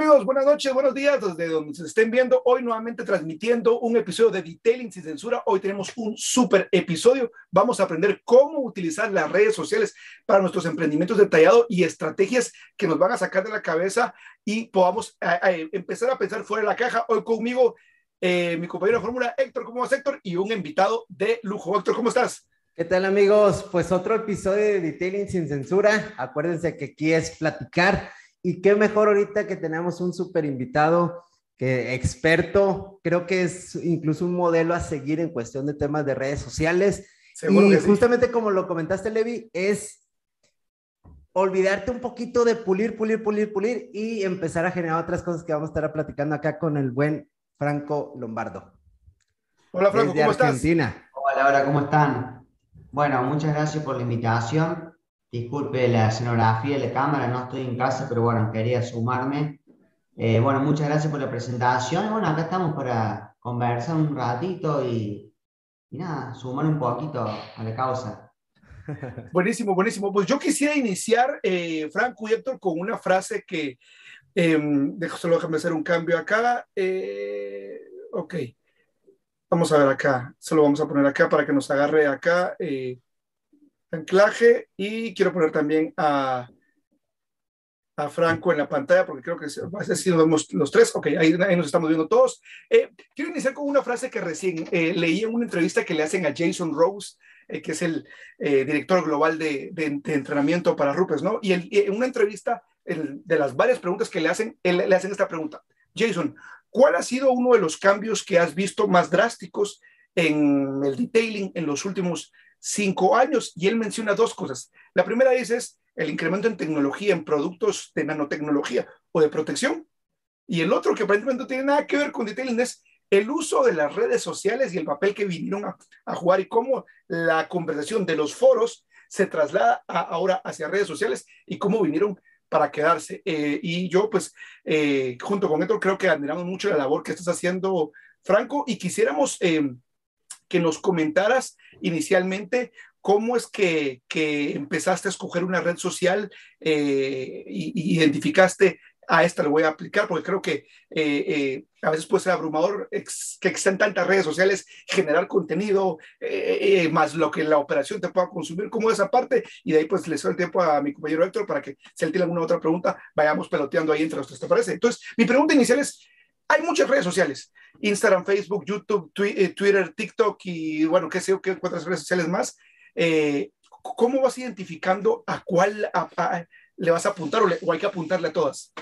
amigos? Buenas noches, buenos días, desde donde se estén viendo. Hoy nuevamente transmitiendo un episodio de Detailing sin censura. Hoy tenemos un súper episodio. Vamos a aprender cómo utilizar las redes sociales para nuestros emprendimientos detallados y estrategias que nos van a sacar de la cabeza y podamos empezar a pensar fuera de la caja. Hoy conmigo eh, mi compañero de fórmula, Héctor. ¿Cómo vas, Héctor? Y un invitado de lujo. Héctor, ¿cómo estás? ¿Qué tal amigos? Pues otro episodio de Detailing sin censura. Acuérdense que aquí es platicar y qué mejor ahorita que tenemos un súper invitado, que experto, creo que es incluso un modelo a seguir en cuestión de temas de redes sociales. y justamente como lo comentaste, Levi, es olvidarte un poquito de pulir, pulir, pulir, pulir y empezar a generar otras cosas que vamos a estar platicando acá con el buen Franco Lombardo. Hola Franco, ¿cómo Argentina. estás? Hola, hola, ¿cómo están? Bueno, muchas gracias por la invitación. Disculpe la escenografía la cámara, no estoy en casa, pero bueno, quería sumarme. Eh, bueno, muchas gracias por la presentación. Bueno, acá estamos para conversar un ratito y, y nada, sumar un poquito a la causa. Buenísimo, buenísimo. Pues yo quisiera iniciar, eh, Franco y Héctor, con una frase que, eh, solo déjame hacer un cambio acá. Eh, ok, vamos a ver acá, se lo vamos a poner acá para que nos agarre acá. Eh, anclaje y quiero poner también a, a Franco en la pantalla porque creo que así nos vemos los tres. Ok, ahí, nos estamos viendo todos. Eh, quiero iniciar con una frase que recién eh, leí en una entrevista que le hacen a Jason Rose, eh, que es el director global de, de, entrenamiento para Rupes, ¿no? Y en una entrevista, de las varias preguntas que le hacen, le hacen esta pregunta. Jason, ¿cuál ha sido uno de los cambios que has visto más drásticos en el detailing en los últimos cinco años y él menciona dos cosas. La primera es, el incremento en tecnología, en productos de nanotecnología o de protección. Y el otro que aparentemente no tiene nada que ver con detailing es el uso de las redes sociales y el papel que vinieron a, jugar y cómo la conversación de los foros se traslada ahora hacia redes sociales y cómo vinieron para quedarse. Eh, y yo, pues, eh, junto con esto, creo que admiramos mucho la labor que estás haciendo, Franco, y quisiéramos eh, que nos comentaras inicialmente cómo es que, empezaste a escoger una red social e identificaste a esta lo voy a aplicar porque creo que eh, eh, a veces puede ser abrumador que existen tantas redes sociales, generar contenido, más lo que la operación te pueda consumir como esa parte. Y de ahí pues le doy el tiempo a mi compañero Héctor para que si él tiene alguna otra pregunta, vayamos peloteando ahí entre nosotros, ¿te parece? Entonces, mi pregunta inicial es, hay muchas redes sociales, Instagram, Facebook, YouTube, eh, Twitter, TikTok y bueno, qué sé yo, qué otras redes sociales más. Eh, ¿Cómo vas identificando a cuál le vas a apuntar o, hay que apuntarle a todas?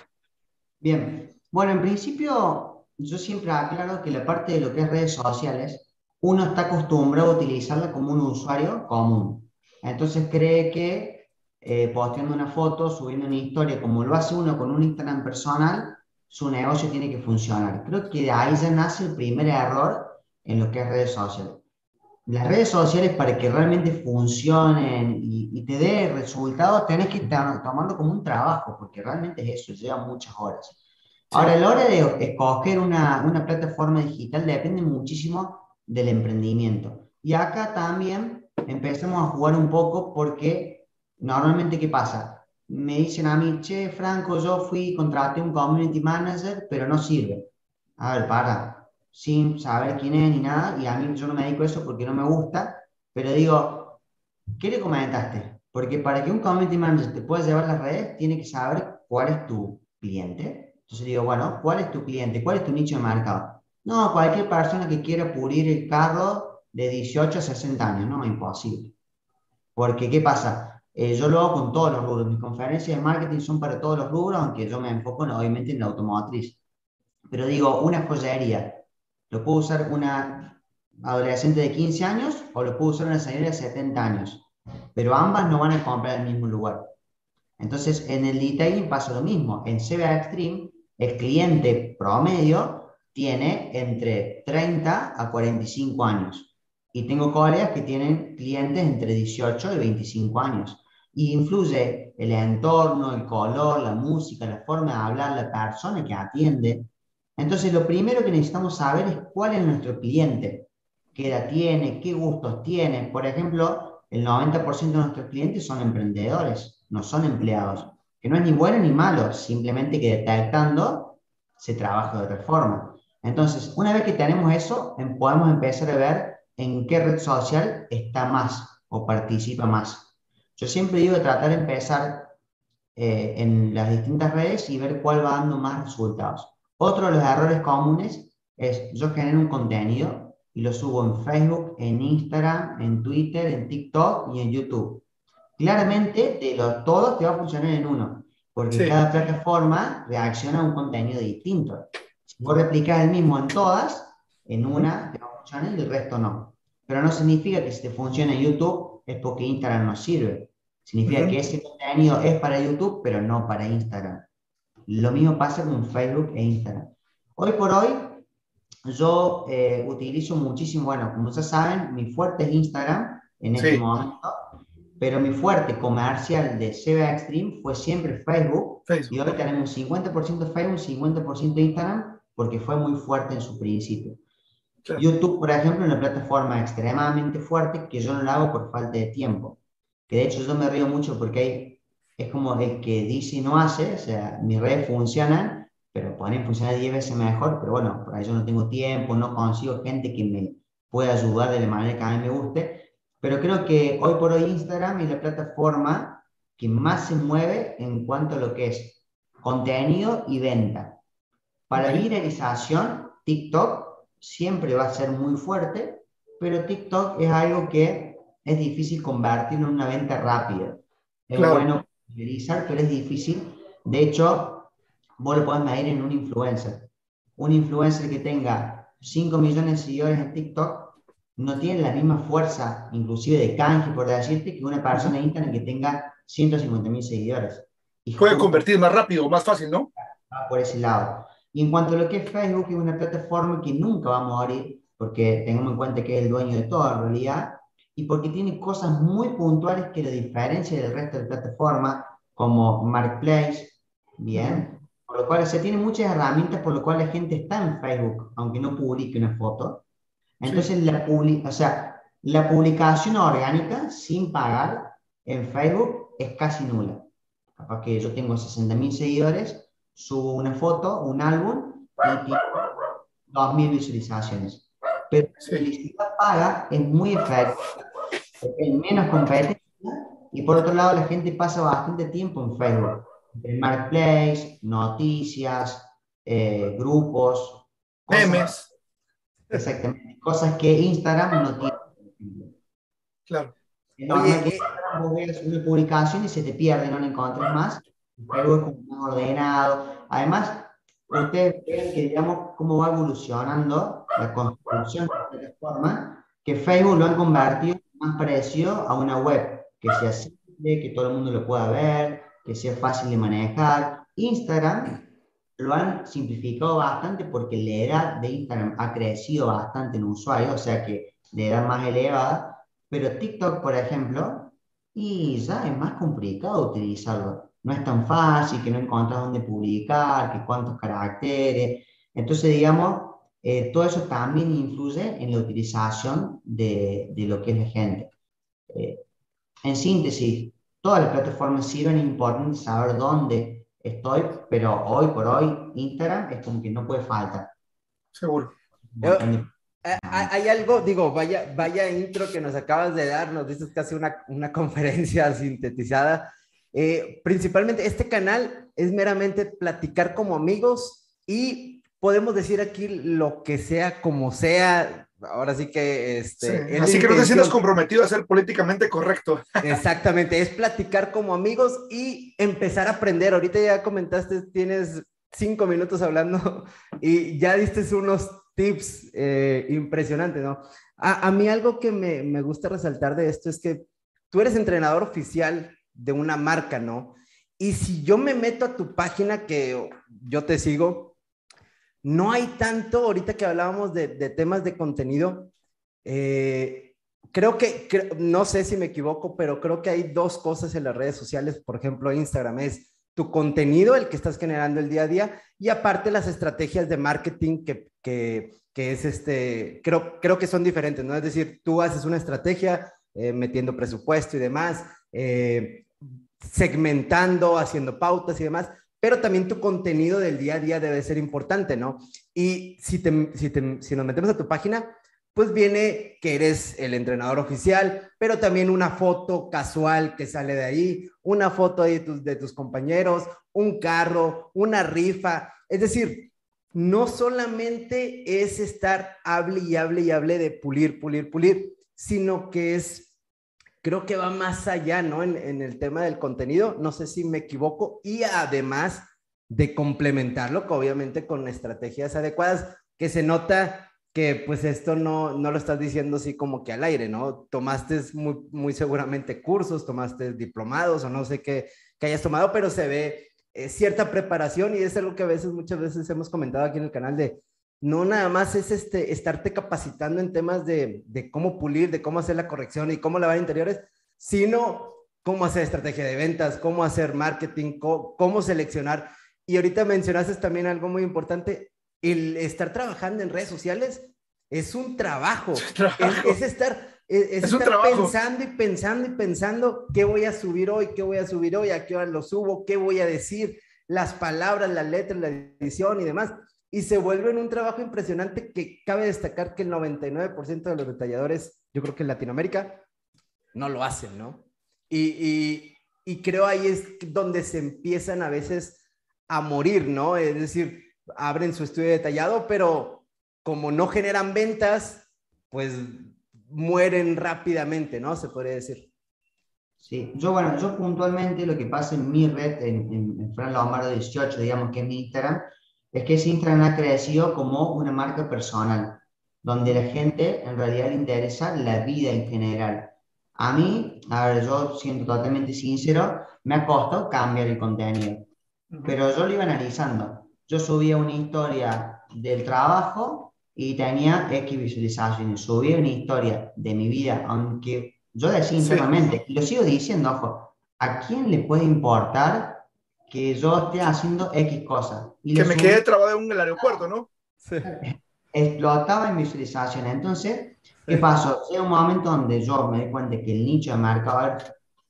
Bien, bueno, en principio yo siempre aclaro que la parte de lo que es redes sociales, uno está acostumbrado a utilizarla como un usuario común. Entonces cree que eh, posteando una foto, subiendo una historia, como lo hace uno con un Instagram personal, su negocio tiene que funcionar. Creo que de ahí ya nace el primer error en lo que es redes sociales. Las redes sociales para que realmente funcionen y, te dé resultados, tenés que tomarlo como un trabajo, porque realmente es eso, lleva muchas horas. Ahora, a la hora de escoger una, una plataforma digital depende muchísimo del emprendimiento. Y acá también empezamos a jugar un poco porque normalmente, ¿qué pasa? Me dicen a mí, che, Franco, yo fui, contraté un community manager, pero no sirve. A ver, para, sin saber quién es ni nada, y a mí yo no me dedico a eso porque no me gusta, pero digo, ¿qué le comentaste? Porque para que un community manager te pueda llevar las redes, tiene que saber cuál es tu cliente. Entonces digo, bueno, ¿cuál es tu cliente? ¿Cuál es tu nicho de mercado? No, cualquier persona que quiera pulir el carro de 18 a 60 años, no, imposible. Porque, ¿qué pasa? Eh, yo lo hago con todos los rubros. Mis conferencias de marketing son para todos los rubros, aunque yo me enfoco obviamente en la automotriz. Pero digo, una joyería, lo puedo usar una adolescente de 15 años o lo puedo usar una señora de 70 años. Pero ambas no van a comprar en el mismo lugar. Entonces, en el detailing pasa lo mismo. En CBA Extreme, el cliente promedio tiene entre 30 a 45 años. Y tengo colegas que tienen clientes entre 18 y 25 años y influye el entorno, el color, la música, la forma de hablar, la persona que atiende. Entonces, lo primero que necesitamos saber es cuál es nuestro cliente, qué edad tiene, qué gustos tiene. Por ejemplo, el 90% de nuestros clientes son emprendedores, no son empleados. que no es ni bueno ni malo, simplemente que detectando se trabaja de otra forma. Entonces, una vez que tenemos eso, em, podemos empezar a ver en qué red social está más o participa más. Yo siempre digo tratar de empezar eh, en las distintas redes y ver cuál va dando más resultados. Otro de los errores comunes es yo genero un contenido y lo subo en Facebook, en Instagram, en Twitter, en TikTok y en YouTube. Claramente, de los todos te va a funcionar en uno, porque cada plataforma reacciona a un contenido distinto. Si vos replicas el mismo en todas, en una te va a funcionar y el resto no. Pero no significa que si te funciona en YouTube es porque Instagram no sirve. Significa que ese contenido es para YouTube, pero no para Instagram. Lo mismo pasa con Facebook e Instagram. Hoy por hoy, yo eh, utilizo muchísimo, bueno, como ustedes saben, mi fuerte es Instagram en este momento, pero mi fuerte comercial de CBA Extreme fue siempre Facebook, y hoy tenemos 50% Facebook, 50% Instagram, porque fue muy fuerte en su principio. YouTube, por ejemplo, es una plataforma extremadamente fuerte que yo no la hago por falta de tiempo. Que de hecho yo me río mucho porque hay, es como el que dice y no hace, o sea, mis redes funcionan, pero pueden funcionar 10 veces mejor, pero bueno, por ahí yo no tengo tiempo, no consigo gente que me pueda ayudar de la manera que a mí me guste. Pero creo que hoy por hoy Instagram es la plataforma que más se mueve en cuanto a lo que es contenido y venta. Para viralización, TikTok siempre va a ser muy fuerte, pero TikTok es algo que es difícil convertir en una venta rápida. Es bueno utilizar, pero es difícil. De hecho, vos lo podés medir en un influencer. Un influencer que tenga 5 millones de seguidores en TikTok no tiene la misma fuerza, inclusive de canje, por decirte, que una persona en Internet que tenga 150 mil seguidores. Y Puede convertir más rápido, más fácil, ¿no? Por ese lado. Y en cuanto a lo que es Facebook, es una plataforma que nunca va a morir, porque tengamos en cuenta que es el dueño de toda la realidad, y porque tiene cosas muy puntuales que lo diferencian del resto de plataformas, como Marketplace, bien, por lo cual se tiene muchas herramientas por lo cual la gente está en Facebook, aunque no publique una foto. Entonces, la, o sea, la publicación orgánica sin pagar en Facebook es casi nula. Capaz que yo tengo 60.000 seguidores, subo una foto, un álbum y tiene 2.000 visualizaciones. Pero la publicidad paga es muy efectiva, hay menos competencia y por otro lado la gente pasa bastante tiempo en Facebook, en Marketplace, noticias, eh, grupos. Memes. Exactamente, cosas que Instagram no tiene. Claro. No, Oye, Instagram vos ves una publicación y se te pierde, no la encuentras más Facebook es como más ordenado. Además, ustedes ven que, digamos, cómo va evolucionando la construcción de la plataforma, que Facebook lo han convertido más parecido a una web, que sea simple, que todo el mundo lo pueda ver, que sea fácil de manejar. Instagram lo han simplificado bastante porque la edad de Instagram ha crecido bastante en usuarios, o sea que de edad más elevada, pero TikTok, por ejemplo, y ya es más complicado utilizarlo no es tan fácil, que no encuentras dónde publicar, que cuántos caracteres. Entonces, digamos, eh, todo eso también influye en la utilización de, de lo que es la gente. Eh, en síntesis, todas las plataformas sirven, es importante saber dónde estoy, pero hoy por hoy Instagram es como que no puede faltar. Seguro. Eh, hay algo, digo, vaya, vaya intro que nos acabas de dar, nos dices casi una, una conferencia sintetizada eh, principalmente este canal es meramente platicar como amigos y podemos decir aquí lo que sea como sea. Ahora sí que... Este, Así que no te sientas comprometido a ser políticamente correcto. Exactamente, es platicar como amigos y empezar a aprender. Ahorita ya comentaste, tienes cinco minutos hablando y ya diste unos tips eh, impresionantes, ¿no? A, a, mí algo que me, me gusta resaltar de esto es que tú eres entrenador oficial de una marca, ¿no? Y si yo me meto a tu página que yo te sigo, no hay tanto, ahorita que hablábamos de, temas de contenido, eh, creo que, no sé si me equivoco, pero creo que hay dos cosas en las redes sociales, por ejemplo, Instagram es tu contenido, el que estás generando el día a día, y aparte las estrategias de marketing que, que, que es este, creo, creo que son diferentes, ¿no? Es decir, tú haces una estrategia eh, metiendo presupuesto y demás, eh, segmentando, haciendo pautas y demás, pero también tu contenido del día a día debe ser importante, ¿no? Y si, si, si nos metemos a tu página, pues viene que eres el entrenador oficial, pero también una foto casual que sale de ahí, una foto de tus, de tus compañeros, un carro, una rifa. Es decir, no solamente es estar hable y hable y hable de pulir, pulir, pulir, sino que es, creo que va más allá, ¿no? En, en el tema del contenido, no sé si me equivoco, y además de complementarlo, obviamente con estrategias adecuadas, que se nota que pues esto no, no lo estás diciendo así como que al aire, ¿no? Tomaste muy, muy seguramente cursos, tomaste diplomados o no sé qué que hayas tomado, pero se ve eh, cierta preparación y es algo que a veces, muchas veces hemos comentado aquí en el canal de no nada más es este, estarte capacitando en temas de, de cómo pulir, de cómo hacer la corrección y cómo lavar interiores, sino cómo hacer estrategia de ventas, cómo hacer marketing, cómo, cómo seleccionar. Y ahorita mencionaste también algo muy importante, el estar trabajando en redes sociales es un trabajo. Es, estar, es, pensando y pensando y pensando qué voy a subir hoy, qué voy a subir hoy, a qué hora lo subo, qué voy a decir, las palabras, las letras, la edición y demás. Y se vuelve un trabajo impresionante que cabe destacar que el 99% de los detalladores, yo creo que en Latinoamérica, no lo hacen, ¿no? Y, y, y creo ahí es donde se empiezan a veces a morir, ¿no? Es decir, abren su estudio detallado, pero como no generan ventas, pues mueren rápidamente, ¿no? Se podría decir. Sí, yo, bueno, yo puntualmente lo que pasa en mi red, en, en, Fran Lombardo 18, digamos que es mi Instagram, es que Instagram ha crecido como una marca personal, donde la gente en realidad le interesa la vida en general. A mí, a ver, yo siendo totalmente sincero, me ha costado cambiar el contenido, pero yo lo iba analizando yo subía una historia del trabajo y tenía X visualizaciones. Subía una historia de mi vida, aunque yo decía internamente, y lo sigo diciendo, ojo, ¿a quién le puede importar que yo esté haciendo X cosas? que me quede trabado en el aeropuerto, ¿no? Sí. Explotaba en visualizaciones. Entonces, ¿qué pasó? Llega un momento donde yo me di cuenta que el nicho de mercado,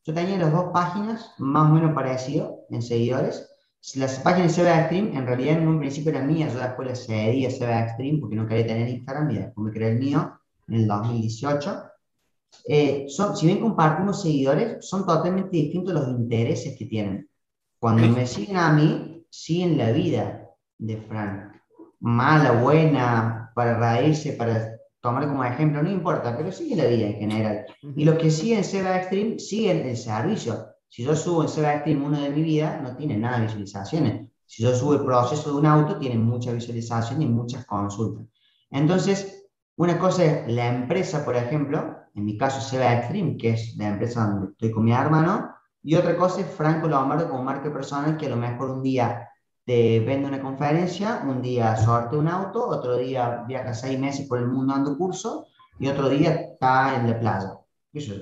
yo tenía las dos páginas más o menos parecidas en seguidores, las páginas de CBA Extreme en realidad en un principio eran mías, yo después las cedí a CBA Extreme porque no quería tener Instagram y después me creé el mío en el 2018. Eh, son, si bien compartimos seguidores, son totalmente distintos los intereses que tienen. Cuando me siguen a mí, siguen la vida de Frank. Mala, buena, para reírse, para tomar como ejemplo, no importa, pero siguen la vida en general. Y los que siguen CBA Extreme siguen el servicio. Si yo subo en Seba Extreme uno de mi vida, no tiene nada de visualizaciones. Si yo subo el proceso de un auto, tiene muchas visualizaciones y muchas consultas. Entonces, una cosa es la empresa, por ejemplo, en mi caso Seba Extreme, que es la empresa donde estoy con mi hermano, y otra cosa es Franco Lombardo como marca personal, que a lo mejor un día te vende una conferencia, un día sorte un auto, otro día viaja seis meses por el mundo dando cursos, y otro día está en la playa.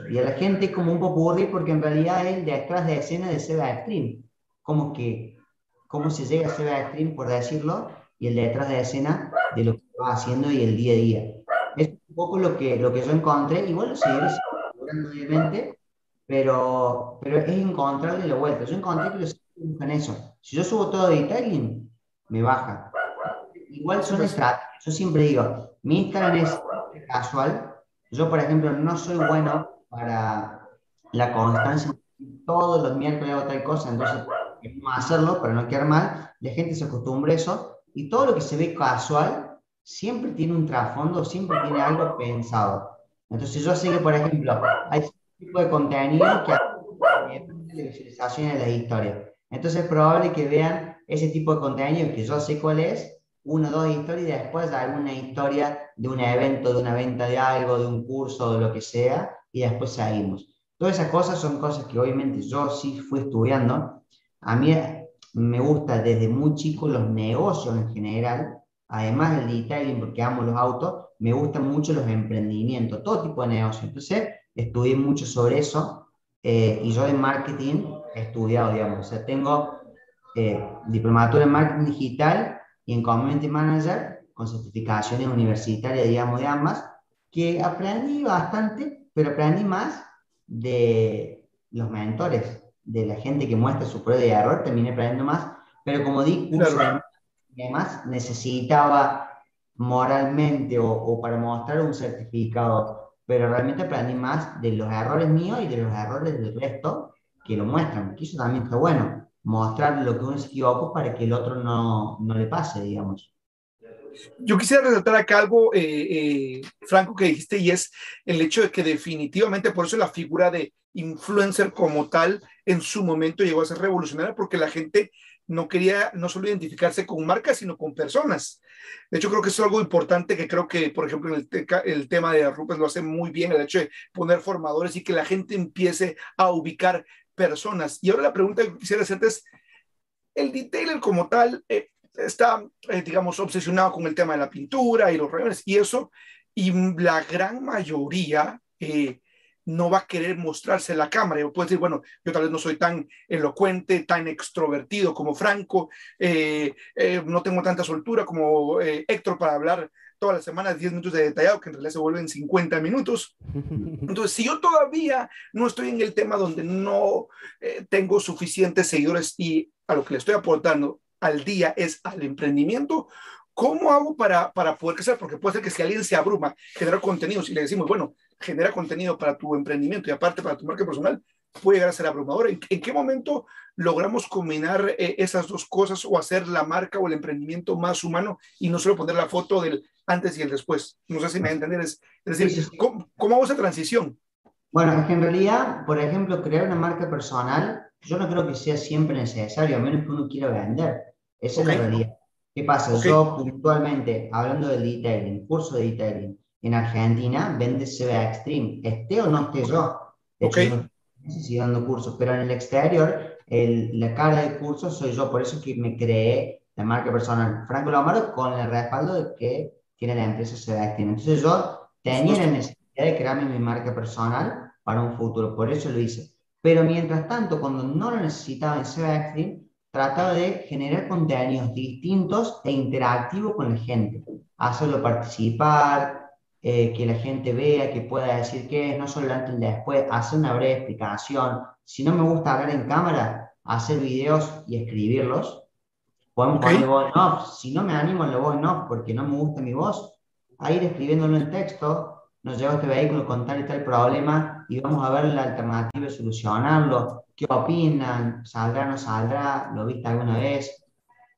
Y a la gente como un poco popurrí porque en realidad es detrás de escena de Seba Extreme. Como que, cómo se llega a Seba Extreme, por decirlo, y el detrás de escena de lo que va haciendo y el día a día. Es un poco lo que, lo que yo encontré, y bueno, seguiré obviamente, pero, pero es encontrarle la vuelta. Yo encontré que los en eso. Si yo subo todo de detailing, me baja. Igual son estrategias. Yo siempre digo, mi Instagram es casual, yo, por ejemplo, no soy bueno para la constancia. Todos los miércoles hago tal cosa, entonces no hacerlo para no quedar mal. La gente se acostumbra a eso y todo lo que se ve casual siempre tiene un trasfondo, siempre tiene algo pensado. Entonces yo sé que, por ejemplo, hay tipo de contenido que de visualización de la historia. Entonces es probable que vean ese tipo de contenido que yo sé cuál es uno o dos historias y después alguna historia de un evento, de una venta de algo, de un curso, de lo que sea, y después seguimos. Todas esas cosas son cosas que obviamente yo sí fui estudiando. A mí me gusta desde muy chico los negocios en general, además del detailing porque amo los autos, me gustan mucho los emprendimientos, todo tipo de negocios. Entonces estudié mucho sobre eso eh, y yo de marketing he estudiado, digamos, o sea, tengo eh, diplomatura en marketing digital y en Community Manager con certificaciones universitarias, digamos, de ambas, que aprendí bastante, pero aprendí más de los mentores, de la gente que muestra su prueba de error, terminé aprendiendo más, pero como di curso además necesitaba moralmente o, o, para mostrar un certificado, pero realmente aprendí más de los errores míos y de los errores del resto que lo muestran, que eso también está bueno, mostrar lo que uno se equivocó para que el otro no, no le pase, digamos. Yo quisiera resaltar acá algo, eh, eh, Franco, que dijiste, y es el hecho de que definitivamente por eso la figura de influencer como tal en su momento llegó a ser revolucionaria, porque la gente no quería no solo identificarse con marcas, sino con personas. De hecho, creo que es algo importante que creo que, por ejemplo, el, el tema de Rupes lo hace muy bien, el hecho de poner formadores y que la gente empiece a ubicar personas. Y ahora la pregunta que quisiera hacerte es, el detailer como tal eh, está, eh, digamos, obsesionado con el tema de la pintura y los rayones y eso, y la gran mayoría eh, no va a querer mostrarse en la cámara. Yo puedo decir, bueno, yo tal vez no soy tan elocuente, tan extrovertido como Franco, no tengo tanta soltura como Héctor para hablar todas las semanas 10 minutos de detallado, que en realidad se vuelven 50 minutos. Entonces, si yo todavía no estoy en el tema donde no eh, tengo suficientes seguidores y a lo que le estoy aportando al día es al emprendimiento, ¿cómo hago para, para poder crecer? Porque puede ser que si alguien se abruma, genera contenido, si le decimos, bueno, genera contenido para tu emprendimiento y aparte para tu marca personal, puede llegar a ser abrumador. ¿En, qué momento logramos combinar eh, esas dos cosas o hacer la marca o el emprendimiento más humano y no solo poner la foto del antes y el después? No sé si me entender. Es, es decir, ¿cómo, ¿cómo, hago esa transición? Bueno, es que en realidad, por ejemplo, crear una marca personal, yo no creo que sea siempre necesario, a menos que uno quiera vender. Esa es la realidad. ¿Qué pasa? Yo puntualmente, hablando del detailing, curso de detailing, en Argentina vende CBA Extreme, esté o no esté yo. De hecho, sigo dando cursos, pero en el exterior, el, la cara de cursos soy yo, por eso que me creé la marca personal Franco Lombardo con el respaldo de que tiene la empresa Sedactin. Entonces yo tenía la necesidad de crearme mi marca personal para un futuro, por eso lo hice. Pero mientras tanto, cuando no lo necesitaba en Sedactin, trataba de generar contenidos distintos e interactivos con la gente, hacerlo participar, eh, que la gente vea, que pueda decir qué es, no solo antes y después, hacer una breve explicación. Si no me gusta hablar en cámara, hacer videos y escribirlos. Podemos okay. ponerle voz en off. Si no me animo en la voz en off porque no me gusta mi voz, a ir escribiéndolo en texto, nos lleva este vehículo con tal y tal problema y vamos a ver la alternativa de solucionarlo. ¿Qué opinan? ¿Saldrá o no saldrá? ¿Lo viste alguna vez?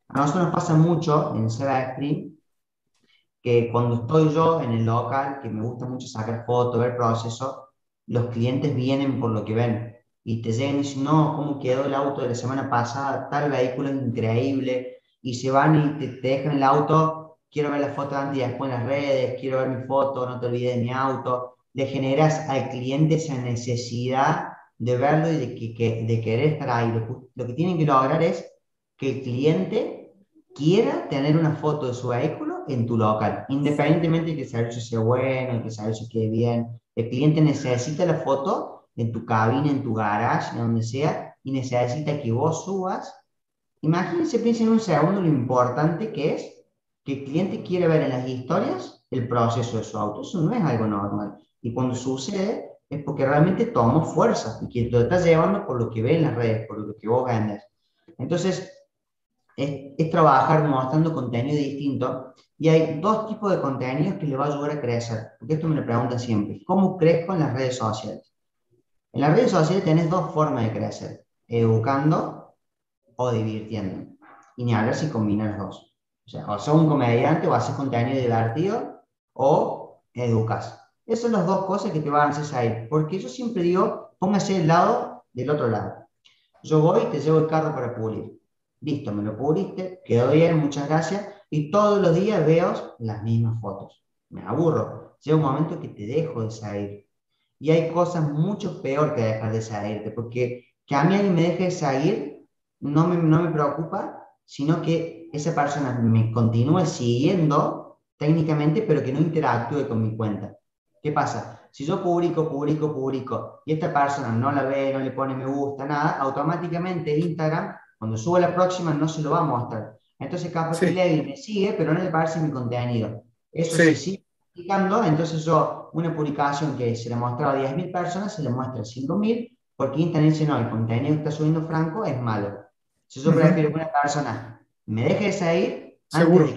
A nosotros nos pasa mucho en Seba Sprint que cuando estoy yo en el local, que me gusta mucho sacar fotos, ver procesos, los clientes vienen por lo que ven y te llegan y dicen, no, ¿cómo quedó el auto de la semana pasada? Tal vehículo es increíble. Y se van y te, te dejan el auto, quiero ver la foto antes y después en las redes, quiero ver mi foto, no te olvides de mi auto. Le generas al cliente esa necesidad de verlo y de, que, de querer estar ahí. Lo, lo que tienen que lograr es que el cliente quiera tener una foto de su vehículo en tu local, independientemente de que el servicio sea bueno, que el servicio quede bien. El cliente necesita la foto en tu cabina, en tu garage, en donde sea, y necesita que vos subas. Imagínense, piensen en un segundo lo importante que es que el cliente quiere ver en las historias el proceso de su auto. Eso no es algo normal. Y cuando sucede es porque realmente tomó fuerza y que lo estás llevando por lo que ve en las redes, por lo que vos vendes. Entonces, es, es, trabajar mostrando contenido distinto y hay dos tipos de contenidos que le va a ayudar a crecer, porque esto me lo preguntan siempre, ¿cómo crezco en las redes sociales? En las redes sociales tenés dos formas de crecer, educando o divirtiendo, y ni hablar si combinas los dos. O sea, o sos un comediante o haces contenido divertido o educas. Esas son las dos cosas que te van a hacer salir, porque yo siempre digo, póngase del lado del otro lado. Yo voy y te llevo el carro para pulir Listo, me lo puliste, quedó bien, muchas gracias. Y todos los días veo las mismas fotos. Me aburro. Llega un momento que te dejo de salir. Y hay cosas mucho peor que dejar de salirte, porque que a mí alguien me deje de seguir no me, no me preocupa, sino que esa persona me continúe siguiendo técnicamente, pero que no interactúe con mi cuenta. ¿Qué pasa? Si yo publico, publico, publico, y esta persona no la ve, no le pone me gusta, nada, automáticamente Instagram cuando suba la próxima no se lo va a mostrar. Entonces capaz sí. que me sigue, pero no le parece mi contenido. Eso sí. se sigue publicando, entonces yo una publicación que se le mostraba a 10.000 personas, se le muestra a 5.000 porque Instagram dice, no, el contenido que está subiendo Franco es malo. Si yo prefiero que una persona me deje de seguir, Seguro.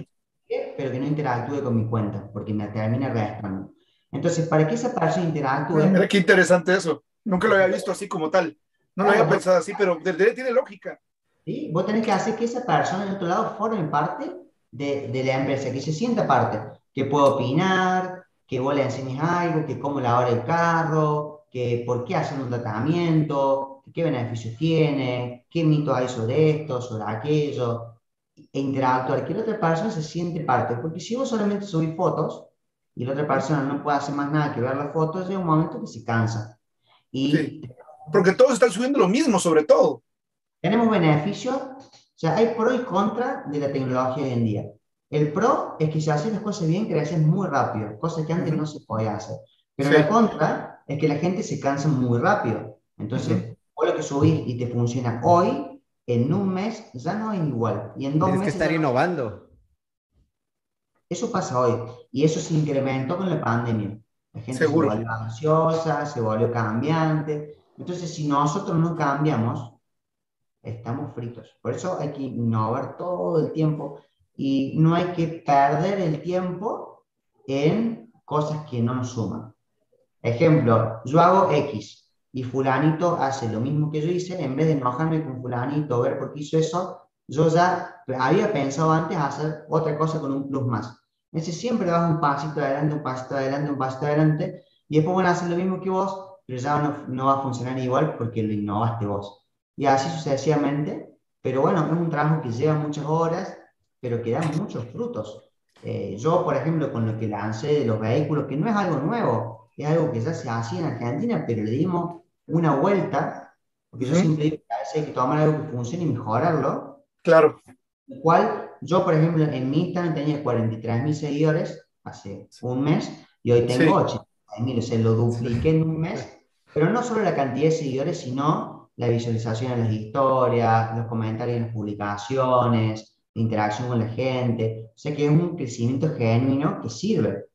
pero que no interactúe con mi cuenta, porque me termina arrastrando. Entonces, para que esa persona interactúe... Mira qué interesante eso. Nunca lo había visto así como tal. No lo había pensado así, pero tiene lógica. ¿Sí? Vos tenés que hacer que esa persona del otro lado forme parte de, de la empresa, que se sienta parte, que pueda opinar, que vos le enseñes algo, que cómo lavar el carro, que por qué hacen un tratamiento, qué beneficios tiene, qué mitos hay sobre esto, sobre aquello, e interactuar, que la otra persona se siente parte, porque si vos solamente subís fotos y la otra persona no puede hacer más nada que ver las fotos, llega un momento que se cansa. Y porque todos están subiendo lo mismo, sobre todo. Tenemos beneficios, o sea, hay pro y contra de la tecnología hoy en día. El pro es que si haces las cosas bien, creces muy rápido, cosas que antes no se podía hacer. Pero la contra es que la gente se cansa muy rápido. Entonces, o lo que subís y te funciona hoy, en un mes ya no es igual. Y en dos Tienes que estar innovando. Eso pasa hoy. Y eso se incrementó con la pandemia. La gente se volvió ansiosa, se volvió cambiante. Entonces, si nosotros no cambiamos, estamos fritos. Por eso hay que innovar todo el tiempo y no hay que perder el tiempo en cosas que no nos suman. Ejemplo, yo hago X y fulanito hace lo mismo que yo hice, en vez de enojarme con fulanito, ver por qué hizo eso, yo ya había pensado antes hacer otra cosa con un plus más. Entonces siempre vas un pasito adelante, un pasito adelante, un pasito adelante, y después van a hacer lo mismo que vos, pero ya no, no va a funcionar igual porque lo innovaste vos. Y así sucesivamente, pero bueno, es un trabajo que lleva muchas horas, pero que da muchos frutos. Eh, yo, por ejemplo, con lo que lancé de los vehículos, que no es algo nuevo, es algo que ya se hacía en Argentina, pero le dimos una vuelta, porque yo siempre digo que hay que tomar algo que funcione y mejorarlo. Claro. El cual yo, por ejemplo, en mi Instagram tenía 43 mil seguidores hace un mes y hoy tengo sí. mil, o sea, lo dupliqué en un mes. Pero no solo la cantidad de seguidores, sino la visualización en las historias, los comentarios en las publicaciones, la interacción con la gente. O sea que es un crecimiento genuino que sirve.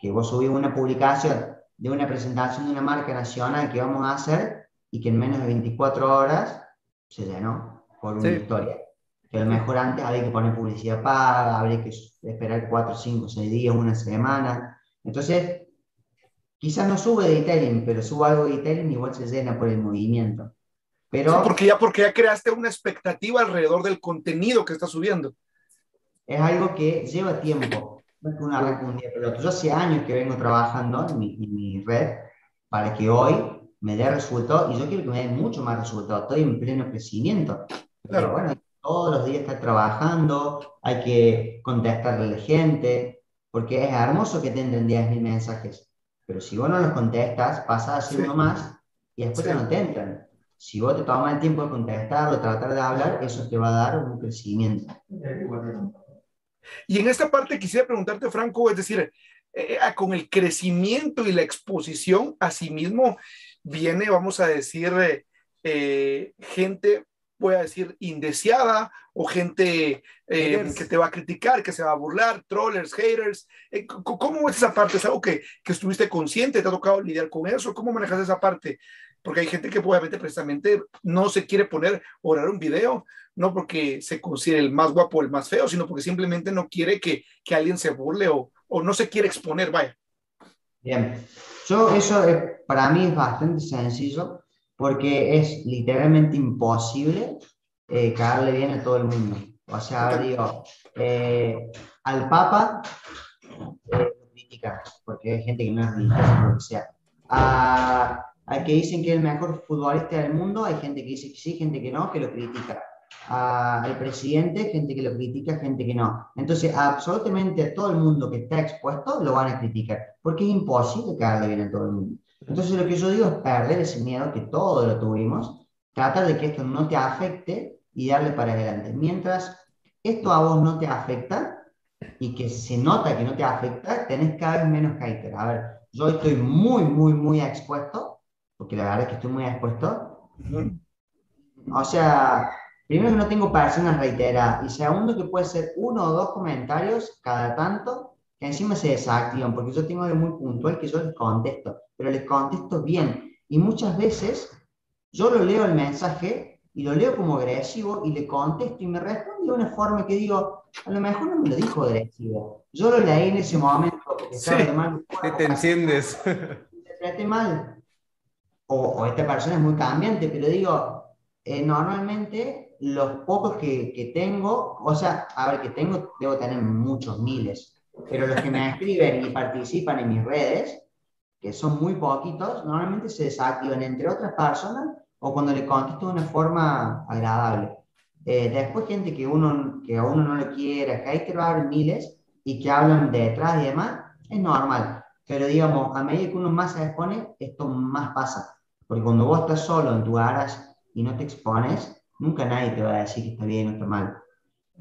Que vos subís una publicación de una presentación de una marca nacional que vamos a hacer y que en menos de 24 horas se llenó por una sí. historia que a lo mejor antes había que poner publicidad paga, habría que esperar 4, 5, 6 días, una semana. Entonces, quizás no sube detailing, pero sube algo de detailing y igual se llena por el movimiento. Pero, sí, porque, ya, porque ya creaste una expectativa alrededor del contenido que estás subiendo. Es algo que lleva tiempo, no es una red un día, pero yo hace años que vengo trabajando en mi, en mi red para que hoy me dé resultados y yo quiero que me dé mucho más resultados. Estoy en pleno crecimiento. Pero Claro. bueno, todos los días estar trabajando, hay que contestarle a la gente, porque es hermoso que te entren 10.000 mensajes, pero si vos no los contestas, pasa a ser Sí. uno más y después ya Sí. no te entran. Si vos te tomas el tiempo de contestar o tratar de hablar, eso te va a dar un crecimiento. Y en esta parte quisiera preguntarte, Franco, es decir, eh, ah, con el crecimiento y la exposición, asimismo viene, vamos a decir, eh, eh, gente, voy a decir, indeseada o gente eh, que te va a criticar, que se va a burlar, trollers, haters. Eh, ¿Cómo es esa parte? ¿Es algo que, que estuviste consciente? ¿Te ha tocado lidiar con eso? ¿Cómo manejas esa parte? Porque hay gente que obviamente precisamente no se quiere poner a orar un video, no porque se considere el más guapo o el más feo, sino porque simplemente no quiere que, que alguien se burle o, o no se quiere exponer, vaya. Bien, yo eso es- para mí es bastante sencillo porque es literalmente imposible eh, caerle bien a todo el mundo. O sea, digo, eh, al Papa eh, porque hay gente que no es religiosa, lo que sea. A- al que dicen que es el mejor futbolista del mundo, hay gente que dice que sí, gente que no, que lo critica. Al presidente, gente que lo critica, gente que no. Entonces, absolutamente a todo el mundo que está expuesto lo van a criticar, porque es imposible caerle bien a todo el mundo. Entonces, lo que yo digo es perder ese miedo que todos lo tuvimos, tratar de que esto no te afecte y darle para adelante. Mientras esto a vos no te afecta y que se nota que no te afecta, tenés cada vez menos hater. A ver, yo estoy muy, muy, muy expuesto, porque la verdad es que estoy muy expuesto. O sea, primero que no tengo personas reiteradas y segundo que puede ser uno o dos comentarios cada tanto que encima se desactivan, porque yo tengo algo muy puntual que yo les contesto, pero les contesto bien. Y muchas veces yo lo leo el mensaje y lo leo como agresivo y le contesto y me responde de una forma que digo, a lo mejor no me lo dijo agresivo. Yo lo leí en ese momento porque sí, mal. te enciendes. Interpreté mal. O, o, esta persona es muy cambiante, pero digo, eh, normalmente los pocos que, que, tengo, o sea, a ver, que tengo, debo tener muchos miles, pero los que me escriben y participan en mis redes, que son muy poquitos, normalmente se desactivan entre otras personas o cuando le contesto de una forma agradable. Eh, después gente que, uno, que a uno no lo quiera, que hay que haber miles y que hablan detrás y demás, es normal. Pero digamos, a medida que uno más se expone, esto más pasa. Porque cuando vos estás solo en tu garage y no te expones, nunca nadie te va a decir que está bien o está mal.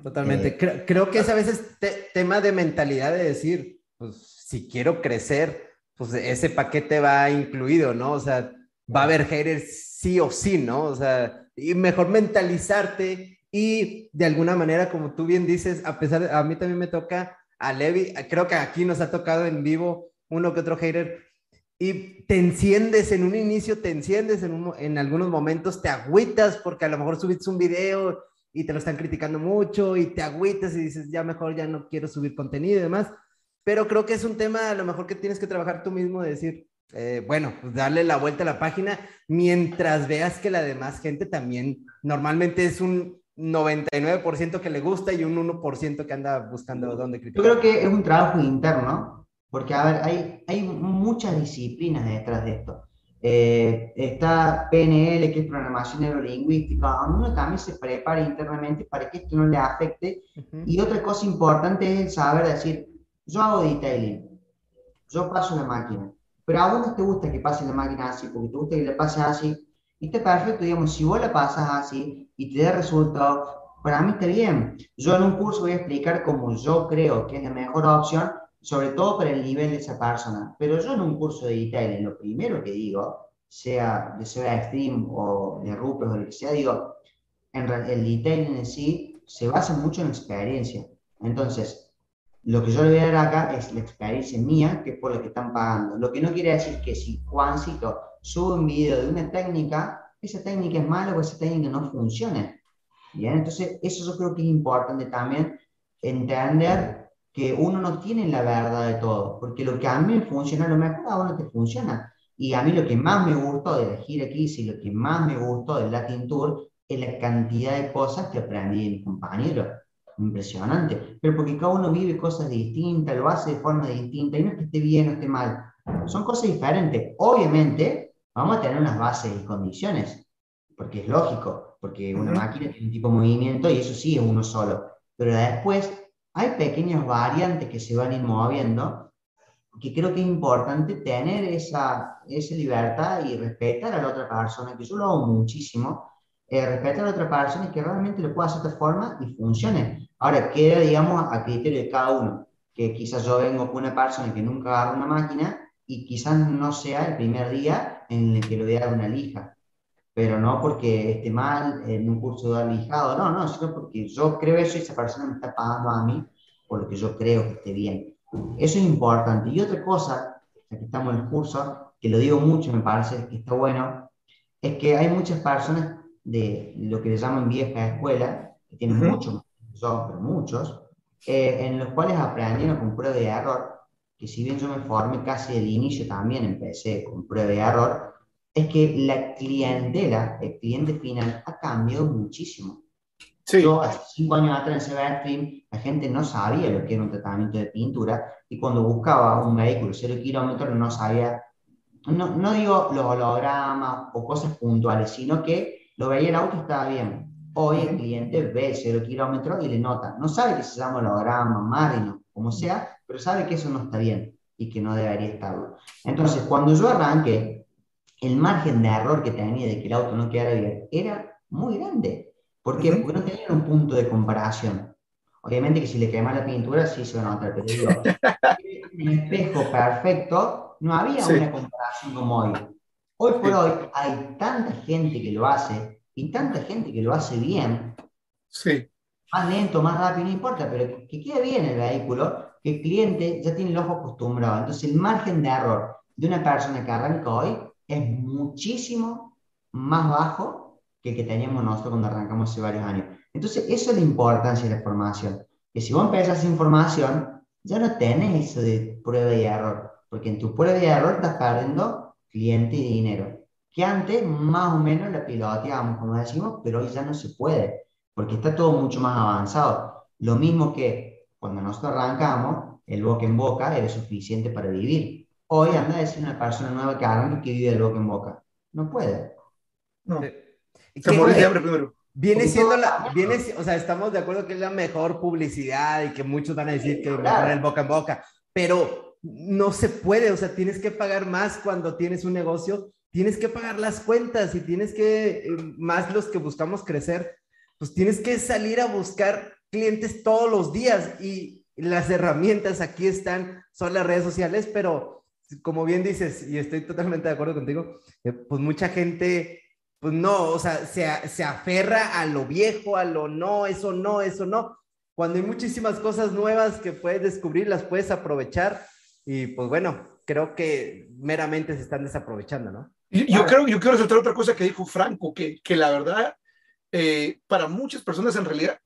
Totalmente. Eh, creo, que es a veces tema de mentalidad de decir, pues si quiero crecer, pues ese paquete va incluido, ¿no? O sea, va a haber haters sí o sí, ¿no? O sea, y mejor mentalizarte y de alguna manera, como tú bien dices, a pesar, de, a mí también me toca a Levi, creo que aquí nos ha tocado en vivo uno que otro hater, y te enciendes en un inicio, te enciendes en, un, en algunos momentos, te agüitas porque a lo mejor subiste un video y te lo están criticando mucho y te agüitas y dices, ya mejor ya no quiero subir contenido y demás pero creo que es un tema a lo mejor que tienes que trabajar tú mismo, de decir, eh, bueno, pues darle la vuelta a la página mientras veas que la demás gente también normalmente es un 99% que le gusta y un 1% que anda buscando dónde criticar. Yo creo que es un trabajo interno, porque a ver, hay, hay muchas disciplinas detrás de esto. Eh, está PNL, que es programación neurolingüística, uno también se prepara internamente para que esto no le afecte. Y otra cosa importante es saber decir, yo hago detailing, yo paso la máquina, pero a vos no te gusta que pase la máquina así, porque te gusta que le pase así, y está perfecto, digamos, si vos la pasas así y te da resultados, para mí está bien. Yo en un curso voy a explicar cómo yo creo que es la mejor opción, sobre todo para el nivel de esa persona. Pero yo en un curso de detailing, lo primero que digo, sea de Stream o de Rupes o lo que sea, digo, en el detailing en sí se basa mucho en experiencia. Entonces, lo que yo le voy a dar acá es la experiencia mía, que es por lo que están pagando. Lo que no quiere decir que si Juancito sube un video de una técnica, esa técnica es mala o esa técnica no funciona. ¿Bien? Entonces, eso yo creo que es importante también entender que uno no tiene la verdad de todo, porque lo que a mí me funciona, lo mejor a uno te funciona. Y a mí lo que más me gustó de la gira aquí, y lo que más me gustó del Latin Tour, es la cantidad de cosas que aprendí de mis compañeros impresionante, pero porque cada uno vive cosas distintas, lo hace de forma distinta, y no es que esté bien o esté mal, son cosas diferentes. Obviamente, vamos a tener unas bases y condiciones, porque es lógico, porque una máquina tiene un tipo de movimiento y eso sí es uno solo, pero después hay pequeñas variantes que se van a ir moviendo, que creo que es importante tener esa, esa libertad y respetar a la otra persona, que yo lo hago muchísimo, eh, respetar a la otra persona y que realmente lo pueda hacer de esta forma y funcione. Ahora, queda, digamos, a criterio de cada uno, que quizás yo vengo con una persona que nunca agarra una máquina y quizás no sea el primer día en el que le voy a una lija, pero no porque esté mal en un curso de dar lijado, no, no, sino porque yo creo eso y esa persona me está pagando a mí por lo que yo creo que esté bien. Eso es importante. Y otra cosa, ya que estamos en el curso, que lo digo mucho, me parece que está bueno, es que hay muchas personas de lo que le llaman vieja escuela, que tienen muchos son pero muchos, eh, en los cuales aprendieron con prueba de error, que si bien yo me formé casi del inicio también empecé con prueba de error, es que la clientela, el cliente final, ha cambiado muchísimo. Sí. Yo hace cinco años atrás en Sebastian, la gente no sabía lo que era un tratamiento de pintura y cuando buscaba un vehículo cero kilómetros no sabía, no, no digo los hologramas o cosas puntuales, sino que lo veía el auto estaba bien. Hoy el cliente ve cero kilómetro y le nota. No sabe que se llama holograma, marino, como sea, pero sabe que eso no está bien y que no debería estarlo. Entonces, cuando yo arranqué, el margen de error que tenía de que el auto no quedara bien era muy grande. ¿Por qué? Porque no tenía un punto de comparación. Obviamente que si le quema la pintura sí se va a notar, pero digo, un espejo perfecto, no había una comparación como hoy. Hoy por hoy hay tanta gente que lo hace y tanta gente que lo hace bien. Sí. Más lento, más rápido, no importa, pero que, quede bien el vehículo, que el cliente ya tiene el ojo acostumbrado. Entonces, el margen de error de una persona que arranca hoy es muchísimo más bajo que el que teníamos nosotros cuando arrancamos hace varios años. Entonces, eso es la importancia de la formación. Que si vos empezás sin formación, ya no tenés eso de prueba y error, porque en tu prueba y error estás perdiendo cliente y dinero. Que antes, más o menos, la piloteábamos, como decimos, pero hoy ya no se puede, porque está todo mucho más avanzado. Lo mismo que cuando nosotros arrancamos, el boca en boca era suficiente para vivir. Hoy anda a decir una persona nueva que arranca que vive del boca en boca. No puede. No. Se muere de hambre primero. Viene siendo la, viene, o sea, estamos de acuerdo que es la mejor publicidad y que muchos van a decir que mejor el boca en boca, pero no se puede, o sea, tienes que pagar más cuando tienes un negocio, tienes que pagar las cuentas y tienes que, eh, más los que buscamos crecer, pues tienes que salir a buscar clientes todos los días y las herramientas aquí están, son las redes sociales, pero como bien dices, y estoy totalmente de acuerdo contigo, eh, pues mucha gente pues no, o sea, se, se aferra a lo viejo, a lo no, eso no, eso no. Cuando hay muchísimas cosas nuevas que puedes descubrir, las puedes aprovechar y pues bueno, creo que meramente se están desaprovechando, ¿no? Yo, creo, yo quiero resaltar otra cosa que dijo Franco, que, que la verdad, eh, para muchas personas en realidad,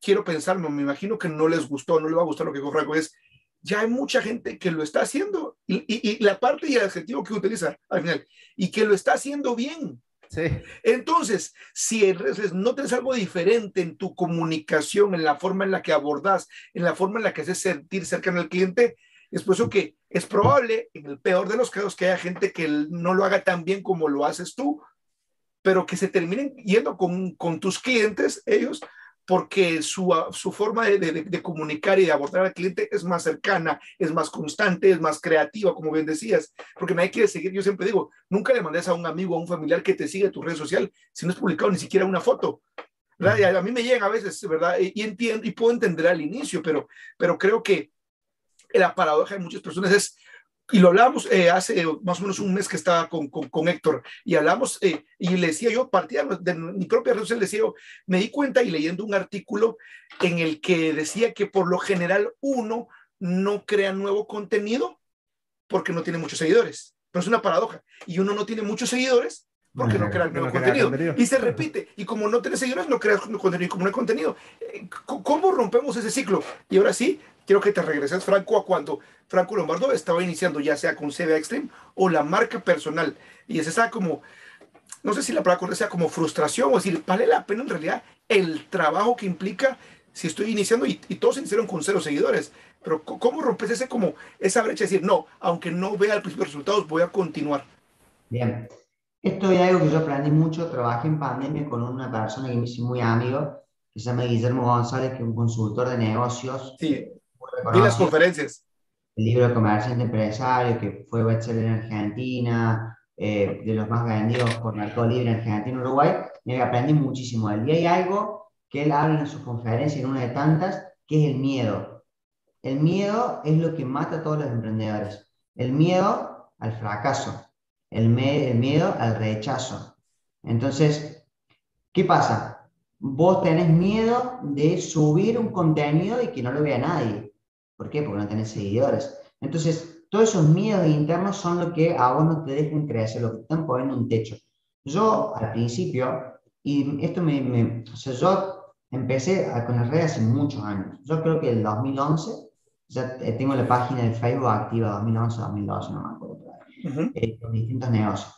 quiero pensar, me imagino que no les gustó, no les va a gustar lo que dijo Franco, es, ya hay mucha gente que lo está haciendo y, y, y la parte y el adjetivo que utiliza al final, y que lo está haciendo bien. Entonces, si no tienes algo diferente en tu comunicación, en la forma en la que abordas, en la forma en la que haces sentir cercano al cliente, es por eso que es probable, en el peor de los casos, que haya gente que no lo haga tan bien como lo haces tú, pero que se terminen yendo con, con tus clientes, ellos, porque su, su forma de, de, comunicar y de abordar al cliente es más cercana, es más constante, es más creativa, como bien decías, porque nadie quiere seguir, yo siempre digo, nunca le mandes a un amigo, a un familiar que te sigue en tu red social si no es publicado ni siquiera una foto. ¿verdad? a mí me llegan a veces, ¿verdad? Y, y, entiendo y puedo entender al inicio, pero, pero creo que la paradoja de muchas personas es y lo hablamos eh, hace más o menos un mes que estaba con, con, Héctor y hablamos eh, y le decía yo, partía de mi propia red social, le decía yo, me di cuenta y leyendo un artículo en el que decía que por lo general uno no crea nuevo contenido porque no tiene muchos seguidores. Pero es una paradoja. Y uno no tiene muchos seguidores porque no, crea nuevo contenido. Y se repite. Y como no tienes seguidores, no creas contenido. Y como no hay contenido, eh, ¿cómo rompemos ese ciclo? Y ahora sí, quiero que te regreses, Franco, a cuando Franco Lombardo estaba iniciando, ya sea con CBA Extreme o la marca personal. Y es esa como, no sé si la palabra correcta sea como frustración o decir, vale la pena en realidad el trabajo que implica si estoy iniciando y, todos iniciaron con cero seguidores. Pero ¿cómo rompes ese como esa brecha? decir, no, aunque no vea al principio resultados, voy a continuar. Bien. Esto es algo que yo aprendí mucho. Trabajé en pandemia con una persona que me hizo muy amigo, que se llama Guillermo González, que es un consultor de negocios. Sí y las conferencias. El libro de Comerciante Empresario, que fue bestseller en Argentina, eh, de los más vendidos por Mercado Libre en Argentina y Uruguay, me aprendí muchísimo de él. Y hay algo que él habla en su conferencia, en una de tantas, que es el miedo. El miedo es lo que mata a todos los emprendedores. El miedo al fracaso, el, miedo al rechazo. Entonces, ¿qué pasa? Vos tenés miedo de subir un contenido y que no lo vea nadie. ¿Por qué? Porque no tenés seguidores. Entonces, todos esos miedos internos son lo que a vos no te dejan crecer, lo que están poniendo un techo. Yo, al principio, y esto me, me o sea, yo empecé con las redes hace muchos años. Yo creo que el 2011, ya tengo la página de Facebook activa, 2011, 2012, no me acuerdo, eh, con distintos negocios.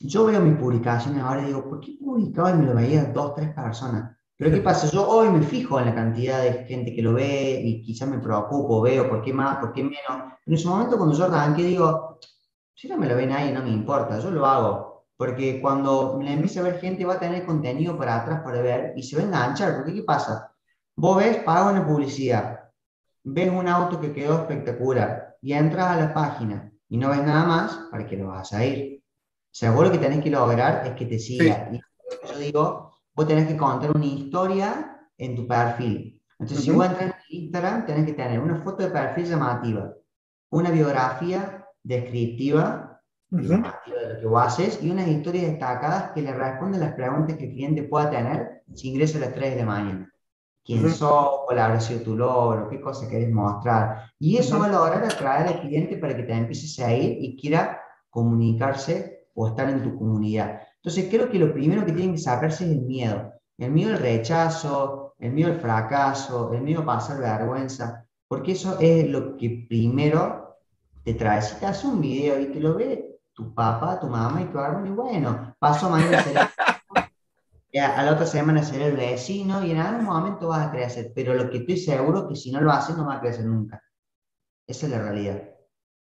Yo veo mis publicaciones ahora y digo, ¿por qué publicaba y me lo veía dos, tres personas? Pero ¿qué pasa? Yo hoy me fijo en la cantidad de gente que lo ve y quizás me preocupo, veo por qué más, por qué menos. Pero en ese momento cuando yo arranqué digo, si no me lo ve nadie no me importa, yo lo hago. Porque cuando me empiece a ver gente va a tener contenido para atrás para ver y se va a enganchar. Porque ¿qué pasa? Vos ves, pagas una publicidad, ves un auto que quedó espectacular y entras a la página y no ves nada más, ¿para qué lo vas a ir? O sea, vos lo que tenés que lograr es que te siga. Y yo digo, vos tenés que contar una historia en tu perfil. Entonces, si vos entras en Instagram, tenés que tener una foto de perfil llamativa, una biografía descriptiva, de lo que vos haces y unas historias destacadas que le responden las preguntas que el cliente pueda tener si ingresa a las 3 de la mañana. ¿Quién uh sos? ¿Cuál habrá sido tu logro? ¿Qué cosa querés mostrar? Y eso va a lograr atraer al cliente para que te empieces a ir y quiera comunicarse o estar en tu comunidad. Entonces creo que lo primero que tienen que sacarse es el miedo. El miedo al rechazo, el miedo al fracaso, el miedo a pasar vergüenza, porque eso es lo que primero te trae. Si te hace un video y te lo ve tu papá, tu mamá y tu hermano, y bueno, paso mañana será, a la otra semana será el vecino y en algún momento vas a crecer, pero lo que estoy seguro que si no lo haces no va a crecer nunca. Esa es la realidad.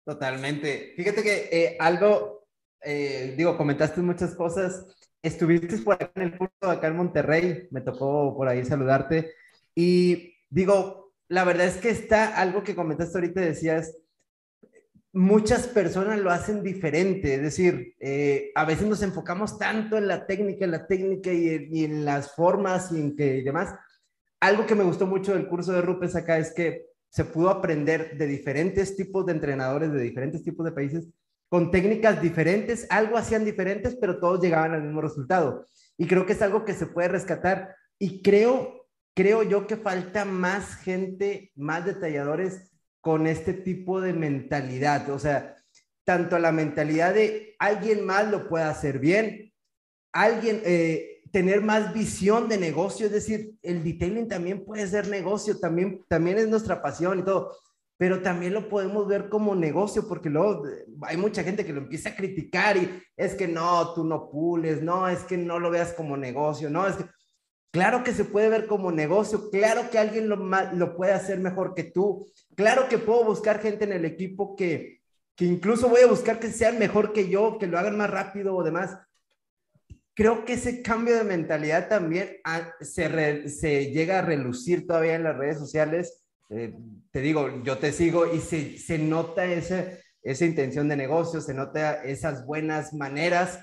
Totalmente. Fíjate que eh, algo, eh, digo, comentaste muchas cosas. Estuviste por acá en el curso acá en Monterrey, me tocó por ahí saludarte. Y digo, la verdad es que está algo que comentaste ahorita, decías, muchas personas lo hacen diferente, es decir, eh, a veces nos enfocamos tanto en la técnica, en la técnica y en las formas y en que y demás. Algo que me gustó mucho del curso de Rupes acá es que se pudo aprender de diferentes tipos de entrenadores de diferentes tipos de países con técnicas diferentes, algo hacían diferentes, pero todos llegaban al mismo resultado. Y creo que es algo que se puede rescatar. Y creo, creo yo que falta más gente, más detalladores con este tipo de mentalidad. O sea, tanto la mentalidad de alguien más lo puede hacer bien, alguien, eh, tener más visión de negocio, es decir, el detailing también puede ser negocio, también, también es nuestra pasión y todo, pero también lo podemos ver como negocio, porque luego eh, hay mucha gente que lo empieza a criticar y es que no, tú no pules, no, es que no lo veas como negocio, no, es que, claro que se puede ver como negocio, claro que alguien lo, lo puede hacer mejor que tú, claro que puedo buscar gente en el equipo que, que incluso voy a buscar que sean mejor que yo, que lo hagan más rápido o demás, creo que ese cambio de mentalidad también ah, se, se, llega a relucir todavía en las redes sociales. Eh, te digo, yo te sigo y se, se nota ese, esa intención de negocio, se nota esas buenas maneras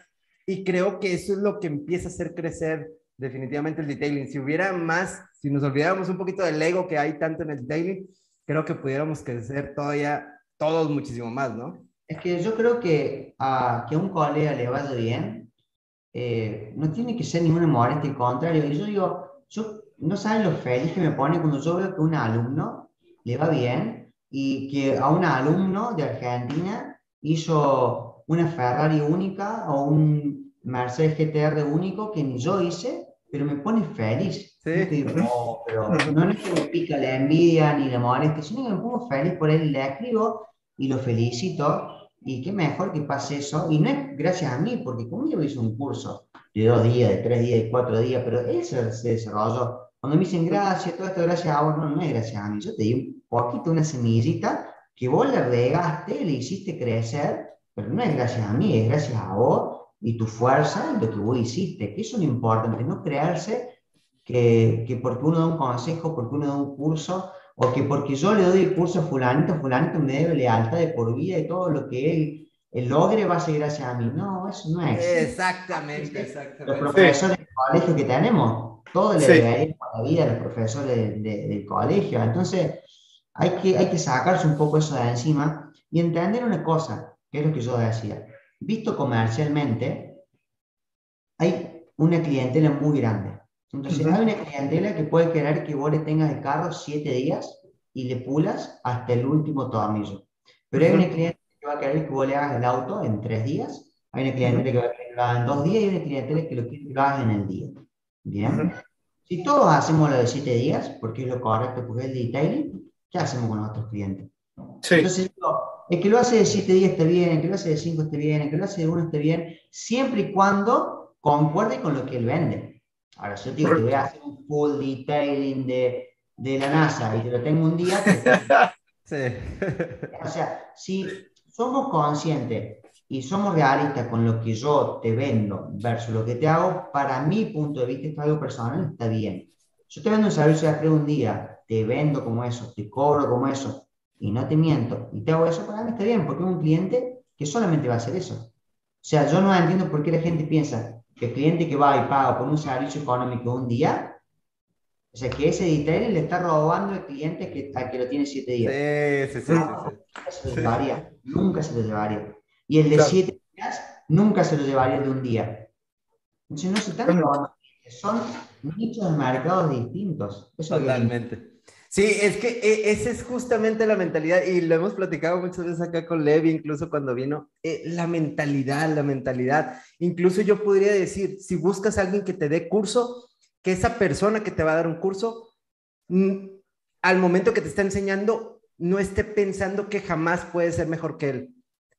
y creo que eso es lo que empieza a hacer crecer definitivamente el detailing. Si hubiera más, si nos olvidáramos un poquito del ego que hay tanto en el detailing, creo que pudiéramos crecer todavía todos muchísimo más, ¿no? Es que yo creo que a que un colega le vaya bien, eh, no tiene que ser ninguna molestia, al contrario. Y yo digo, yo no saben lo feliz que me pone cuando yo veo que un alumno le va bien y que a un alumno de Argentina hizo una Ferrari única o un Mercedes GTR único que ni yo hice, pero me pone feliz. Sí. no, pero no es que me pica la envidia ni la molestia, sino que me pongo feliz por él, le escribo y lo felicito y qué mejor que pase eso. Y no es gracias a mí, porque conmigo hizo un curso de dos días, de tres días, de cuatro días, pero eso se desarrolló. Cuando me dicen gracias, todo esto gracias a vos, no, no es gracias a mí. Yo te di un poquito, una semillita que vos le regaste, le hiciste crecer, pero no es gracias a mí, es gracias a vos y tu fuerza y lo que vos hiciste. Que eso es lo importante, no crearse que, que porque uno da un consejo, porque uno da un curso, o que porque yo le doy el curso a fulanito, fulanito me debe lealtad de por vida y todo lo que él, él logre va a ser gracias a mí. No, eso no es. Exactamente, exactamente. Los profesores del colegio que tenemos, todo le sí. la vida a los profesores de, de, del colegio. Entonces, hay que, hay que sacarse un poco eso de encima y entender una cosa, que es lo que yo decía. Visto comercialmente, hay una clientela muy grande. Entonces, hay una clientela que puede querer que vos le tengas el carro siete días y le pulas hasta el último tornillo. Pero hay una clientela que va a querer que vos le hagas el auto en tres días, hay una clientela que va a querer que lo hagas en dos días y hay una clientela que lo quiere que lo hagas en el día. Bien. Si todos hacemos lo de siete días, porque es lo correcto, porque es el detailing, ¿qué hacemos con nuestros clientes? Sí. Entonces, el que lo hace de siete días esté bien, el que lo hace de cinco esté bien, el que lo hace de uno esté bien, siempre y cuando concuerde con lo que él vende. Ahora, yo digo, te voy a hacer un full detailing de, de la NASA y te lo tengo un día. sí. O sea, si somos conscientes y somos realistas con lo que yo te vendo versus lo que te hago, para mi punto de vista, esto es algo personal, está bien. Yo te vendo un servicio de un día, te vendo como eso, te cobro como eso, y no te miento, y te hago eso, para mí está bien, porque es un cliente que solamente va a hacer eso. O sea, yo no entiendo por qué la gente piensa, que el cliente que va y paga por un servicio económico un día, o sea, que ese detailer le está robando al cliente que, al que lo tiene siete días. Sí, sí, sí. Nunca se lo llevaría, nunca se lo llevaría. Y el de siete días, nunca se lo llevaría de un día. Entonces no se están robando, son nichos de mercados distintos. Totalmente. Sí, es que e, esa es justamente la mentalidad y lo hemos platicado muchas veces acá con Levi, incluso cuando vino, eh, la mentalidad, la mentalidad. Incluso yo podría decir, si buscas a alguien que te dé curso, que esa persona que te va a dar un curso, mm, al momento que te está enseñando, no esté pensando que jamás puede ser mejor que él,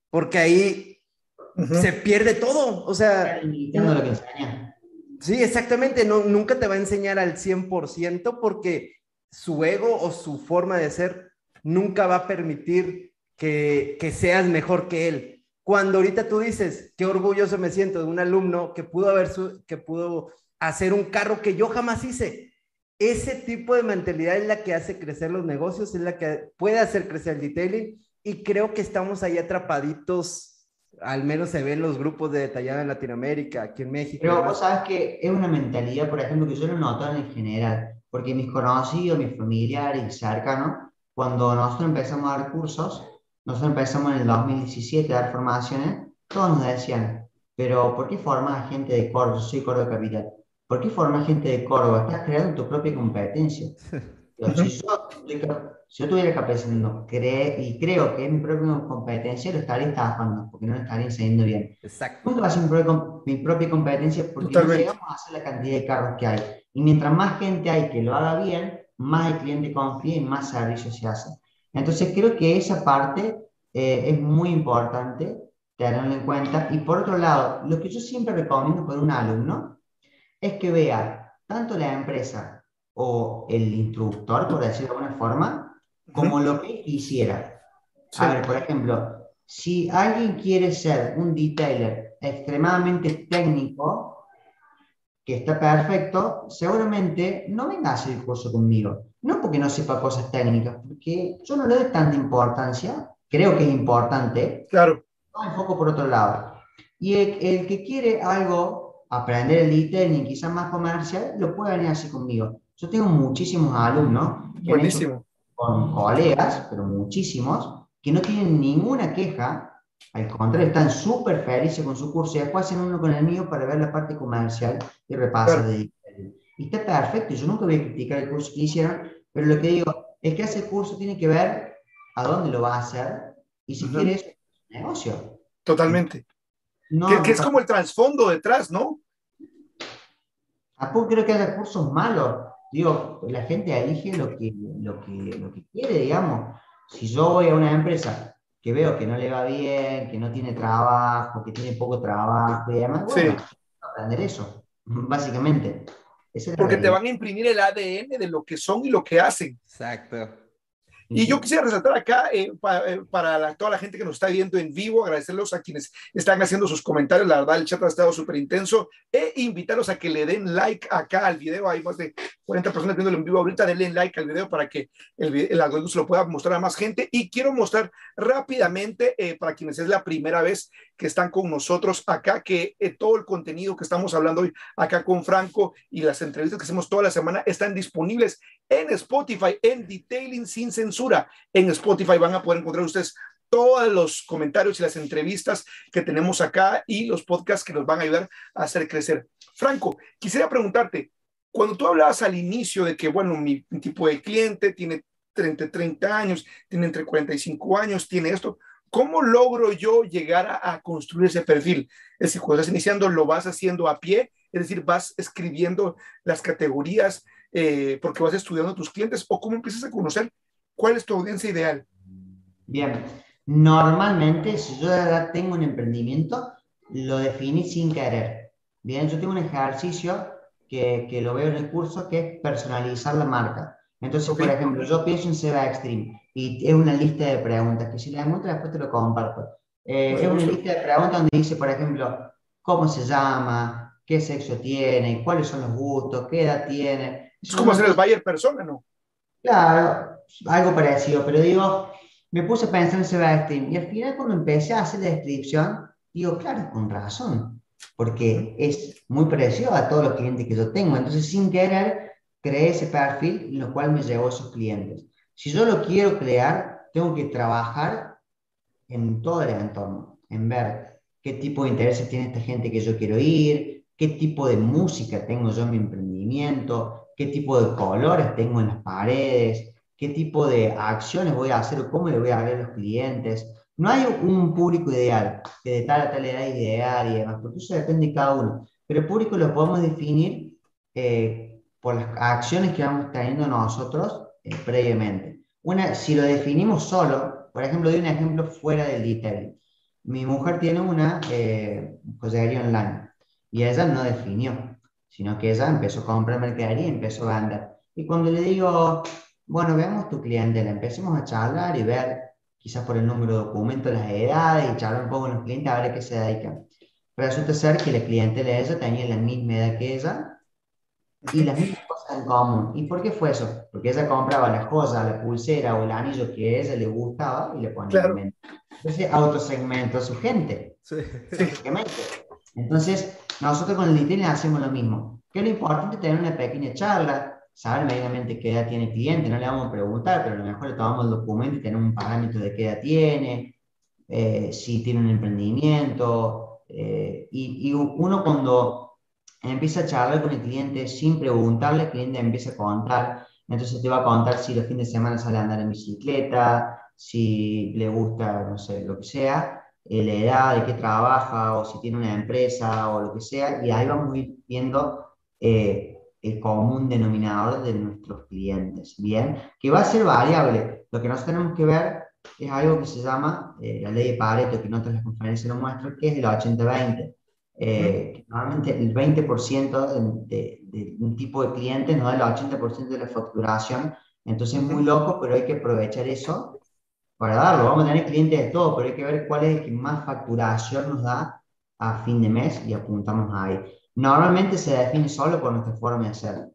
porque ahí se pierde todo, o sea... Sí, exactamente, no, nunca te va a enseñar al 100% porque su ego o su forma de ser nunca va a permitir que, seas mejor que él. Cuando ahorita tú dices, qué orgulloso me siento de un alumno que pudo, haber que pudo hacer un carro que yo jamás hice. Ese tipo de mentalidad es la que hace crecer los negocios, es la que puede hacer crecer el detailing y creo que estamos ahí atrapaditos, al menos se ven los grupos de detallada en Latinoamérica, aquí en México. Pero vos sabes que es una mentalidad, por ejemplo, que yo lo noto en general porque mis conocidos, mis familiares cercanos, cuando nosotros empezamos a dar cursos, nosotros empezamos en el 2017 a dar formaciones, todos nos decían, pero ¿por qué formas gente de Córdoba? Yo soy Córdoba Capital. ¿Por qué formas gente de Córdoba? Estás creando tu propia competencia. si, yo, tuviera que pensando, y creo que es mi propia competencia, lo estaría estafando, porque no lo estaría enseñando bien. Exacto. Nunca va a ser mi propia, competencia porque no llegamos a hacer la cantidad de carros que hay. Y mientras más gente hay que lo haga bien, más el cliente confía y más servicio se hace. Entonces creo que esa parte eh, es muy importante tenerlo en cuenta. Y por otro lado, lo que yo siempre recomiendo para un alumno es que vea tanto la empresa o el instructor, por decirlo de alguna forma, como lo que quisiera. A ver, por ejemplo, si alguien quiere ser un detailer extremadamente técnico, que está perfecto, seguramente no venga a hacer el curso conmigo. No porque no sepa cosas técnicas, porque yo no le doy tanta importancia, creo que es importante. Claro. No enfoco por otro lado. Y el, que quiere algo, aprender el detailing, quizás más comercial, lo puede venir así conmigo. Yo tengo muchísimos alumnos Buenísimo. con colegas, pero muchísimos, que no tienen ninguna queja al contrario, están súper felices con su curso y después hacen uno con el mío para ver la parte comercial y repasar. De, y está perfecto, yo nunca voy a criticar el curso que hicieron, pero lo que digo es que hace el curso tiene que ver a dónde lo va a hacer y si quieres quiere negocio. Totalmente. que, es como el trasfondo detrás, ¿no? Tampoco creo que haya cursos malos. Digo, la gente elige lo que, lo que, lo que quiere, digamos. Si yo voy a una empresa que veo que no le va bien, que no tiene trabajo, que tiene poco trabajo y demás, bueno, aprender eso, básicamente. Porque te van a imprimir el ADN de lo que son y lo que hacen. Exacto. Y yo quisiera resaltar acá, eh, eh, para toda la gente que nos está viendo en vivo, agradecerlos a quienes están haciendo sus comentarios. La verdad, el chat ha estado súper intenso. E invitarlos a que le den like acá al video. Hay más de 40 personas viéndolo en vivo ahorita. Denle like al video para que el, el algoritmo se lo pueda mostrar a más gente. Y quiero mostrar rápidamente, eh, para quienes es la primera vez que están con nosotros acá, que todo el contenido que estamos hablando hoy acá con Franco y las entrevistas que hacemos toda la semana están disponibles en Spotify, en Detailing Sin Censura. En Spotify van a poder encontrar ustedes todos los comentarios y las entrevistas que tenemos acá y los podcasts que nos van a ayudar a hacer crecer. Franco, quisiera preguntarte, cuando tú hablabas al inicio de que, bueno, mi, tipo de cliente tiene 30, 30 años, tiene entre 45 años, tiene esto, ¿cómo logro yo llegar a, a, construir ese perfil? Es decir, cuando estás iniciando, lo vas haciendo a pie, es decir, vas escribiendo las categorías, eh, porque vas estudiando a tus clientes o cómo empiezas a conocer cuál es tu audiencia ideal? Bien, normalmente si yo tengo un emprendimiento, lo definí sin querer. Bien, yo tengo un ejercicio que, que lo veo en el curso que es personalizar la marca. Entonces, por ejemplo, yo pienso en Seba Extreme y es una lista de preguntas que si la encuentro después te lo comparto. Eh, es una lista de preguntas donde dice, por ejemplo, cómo se llama, qué sexo tiene, cuáles son los gustos, qué edad tiene, es como hacer el Bayer persona, ¿no? Claro, algo parecido, pero digo, me puse a pensar en Sebastián y al final cuando empecé a hacer la descripción, digo, claro, con razón, porque es muy parecido a todos los clientes que yo tengo. Entonces, sin querer, creé ese perfil, lo cual me llevó a esos clientes. Si yo lo quiero crear, tengo que trabajar en todo el entorno, en ver qué tipo de intereses tiene esta gente que yo quiero ir, qué tipo de música tengo yo en mi emprendimiento, qué tipo de colores tengo en las paredes, qué tipo de acciones voy a hacer o cómo le voy a hablar a los clientes. No hay un público ideal, que de tal a tal edad ideal y demás, porque eso depende de cada uno. Pero el público lo podemos definir eh, por las acciones que vamos teniendo nosotros eh, previamente. Una, si lo definimos solo, por ejemplo, doy un ejemplo fuera del detalle. Mi mujer tiene una eh, online y ella no definió, sino que ella empezó a comprar mercadería y empezó a vender. Y cuando le digo, bueno, veamos tu cliente, empecemos a charlar y ver, quizás por el número de documentos, las edades, y charlar un poco con los clientes a ver a qué se dedican. Resulta ser que la cliente de ella tenía la misma edad que ella y las mismas en común. ¿Y por qué fue eso? Porque ella compraba las cosas, la pulsera o el anillo que a ella le gustaba y le ponía claro. en Entonces autosegmenta a su gente. Sí. Entonces, nosotros con el detailing hacemos lo mismo. Que es lo importante tener una pequeña charla, saber medianamente qué edad tiene el cliente, no le vamos a preguntar, pero a lo mejor le tomamos el documento y tenemos un parámetro de qué edad tiene, eh, si tiene un emprendimiento, eh, y, y, uno cuando empieza a charlar con el cliente sin preguntarle, el cliente empieza a contar, entonces te va a contar si los fines de semana sale a andar en bicicleta, si le gusta, no sé, lo que sea, eh, la edad, de qué trabaja, o si tiene una empresa, o lo que sea, y ahí vamos a ir viendo eh, el común denominador de nuestros clientes, ¿bien? Que va a ser variable. Lo que nosotros tenemos que ver es algo que se llama eh, la ley de Pareto, que en otras conferencias lo muestran, que es el 80-20. Eh, normalmente el 20% de, de, un tipo de cliente nos da el 80% de la facturación, entonces es muy loco, pero hay que aprovechar eso para darlo. Vamos a tener clientes de todo, pero hay que ver cuál es el que más facturación nos da a fin de mes y apuntamos ahí. Normalmente se define solo por nuestra forma de hacer,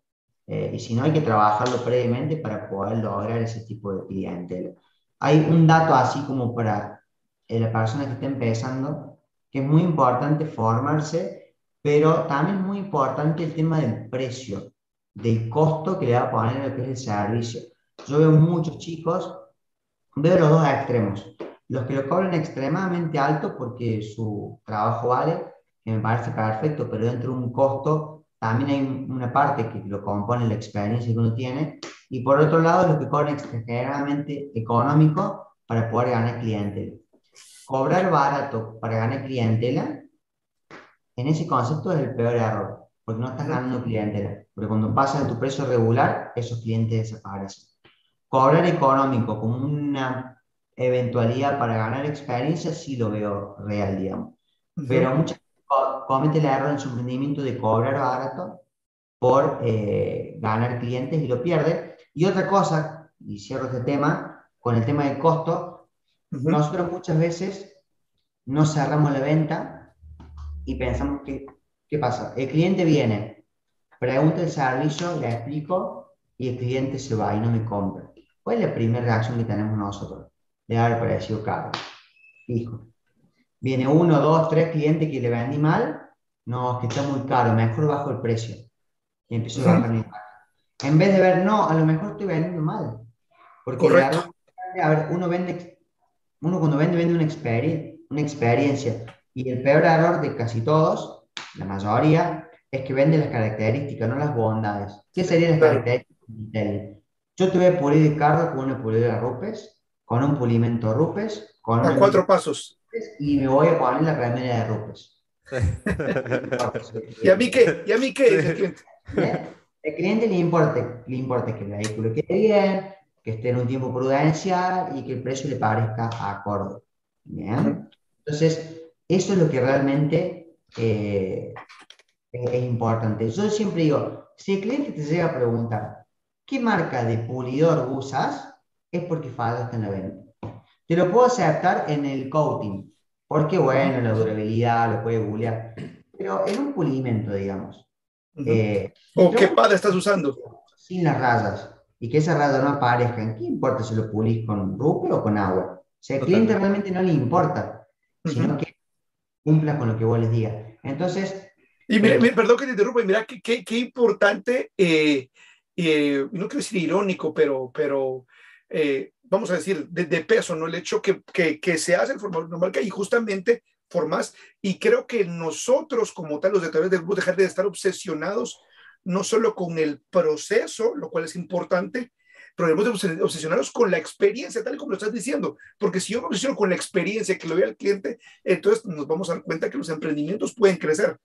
eh, y si no hay que trabajarlo previamente para poder lograr ese tipo de cliente Hay un dato así como para eh, la persona que está empezando, que es muy importante formarse, pero también es muy importante el tema del precio, del costo que le va a poner lo que es el servicio. Yo veo muchos chicos, veo los dos extremos. Los que lo cobran extremadamente alto porque su trabajo vale, que me parece perfecto, pero dentro de un costo también hay una parte que lo compone la experiencia que uno tiene, y por otro lado los que cobran extremadamente económico para poder ganar clientes cobrar barato para ganar clientela, en ese concepto es el peor error, porque no estás ganando clientela. Porque cuando pasas a tu precio regular, esos clientes desaparecen. Cobrar económico como una eventualidad para ganar experiencia, sí lo veo real, digamos. Pero muchas comete el error en su emprendimiento de cobrar barato por eh, ganar clientes y lo pierde. Y otra cosa, y cierro este tema, con el tema del costo, nosotros muchas veces no cerramos la venta y pensamos que, ¿qué pasa? El cliente viene, pregunta el servicio, le explico y el cliente se va y no me compra. ¿Cuál es la primera reacción que tenemos nosotros? De haber parecido caro. Fijo. Viene uno, dos, tres clientes que le vendí mal, no, que está muy caro, mejor bajo el precio. Y empiezo a bajar mi En vez de ver, no, a lo mejor estoy vendiendo mal. Porque Correcto. a ver, uno vende uno cuando vende, vende una, una experiencia. Y el peor error de casi todos, la mayoría, es que vende las características, no las bondades. ¿Qué serían las características Yo te voy a pulir el carro con una pulidora Rupes, con un pulimento Rupes, con a cuatro pasos. Y me voy a poner la remera de Rupes. ¿Y a mí qué? ¿Y a mí qué? El cliente, el cliente le importa, le importa que el vehículo quede bien, que esté en un tiempo prudencial y que el precio le parezca acorde. ¿bien? Entonces, eso es lo que realmente eh, es, importante. Yo siempre digo, si el cliente te llega a preguntar, ¿qué marca de pulidor usas? Es porque fallaste en la venta. Te lo puedo aceptar en el coating, porque bueno, la durabilidad, lo puede googlear, pero en un pulimento, digamos. Eh, ¿O qué pad estás usando? Sin las rayas y que esa raya no aparezca, ¿qué importa si lo pulís con rupio o con agua? O sea, al cliente realmente no le importa, sino que cumpla con lo que vos les digas. Entonces... Y mira, eh, perdón que te interrumpa, mira qué, qué, qué importante, eh, eh, no quiero decir irónico, pero, pero vamos a decir, de, de, peso, ¿no? El hecho que, que, que se hace el formato normal, que y justamente formas, y creo que nosotros como tal, los detalles del grupo, dejar de estar obsesionados no solo con el proceso, lo cual es importante, pero debemos de obsesionarnos con la experiencia, tal y como lo estás diciendo, porque si yo me obsesiono con la experiencia que lo ve al cliente, entonces nos vamos a dar cuenta que los emprendimientos pueden crecer.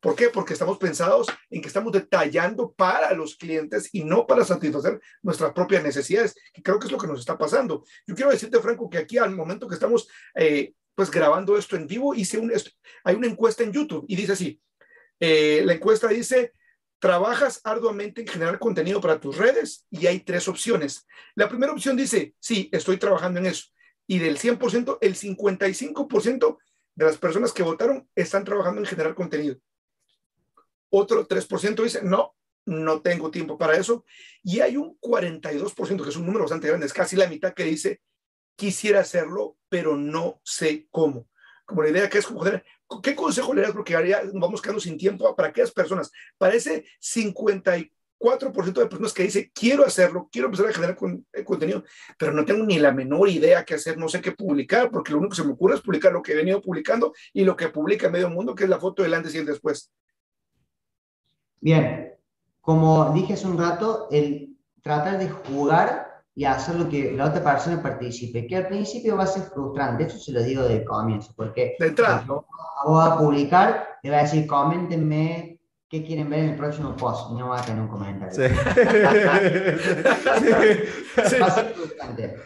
¿Por qué? Porque estamos pensados en que estamos detallando para los clientes y no para satisfacer nuestras propias necesidades, que creo que es lo que nos está pasando. Yo quiero decirte, Franco, que aquí al momento que estamos eh, pues grabando esto en vivo, hice un, hay una encuesta en YouTube y dice así, eh, la encuesta dice, trabajas arduamente en generar contenido para tus redes y hay tres opciones. La primera opción dice, sí, estoy trabajando en eso. Y del 100%, el 55% de las personas que votaron están trabajando en generar contenido. Otro 3% dice, no, no tengo tiempo para eso. Y hay un 42%, que es un número bastante grande, es casi la mitad que dice, quisiera hacerlo, pero no sé cómo. Como la idea que es, joder, ¿qué consejo le das? Porque haría, vamos quedando sin tiempo para aquellas personas. Para ese 54% de personas que dice, quiero hacerlo, quiero empezar a generar eh, contenido, pero no tengo ni la menor idea qué hacer, no sé qué publicar, porque lo único que se me ocurre es publicar lo que he venido publicando y lo que publica medio mundo, que es la foto del antes y el después. Bien, como dije hace un rato, el tratar de jugar y hacer lo que la otra persona participe, que al principio va a ser frustrante, eso se lo digo de comienzo, porque de entrada. voy a publicar, le voy a decir, coméntenme qué quieren ver en el próximo post, y no va a tener un comentario. Sí. Va a ser frustrante.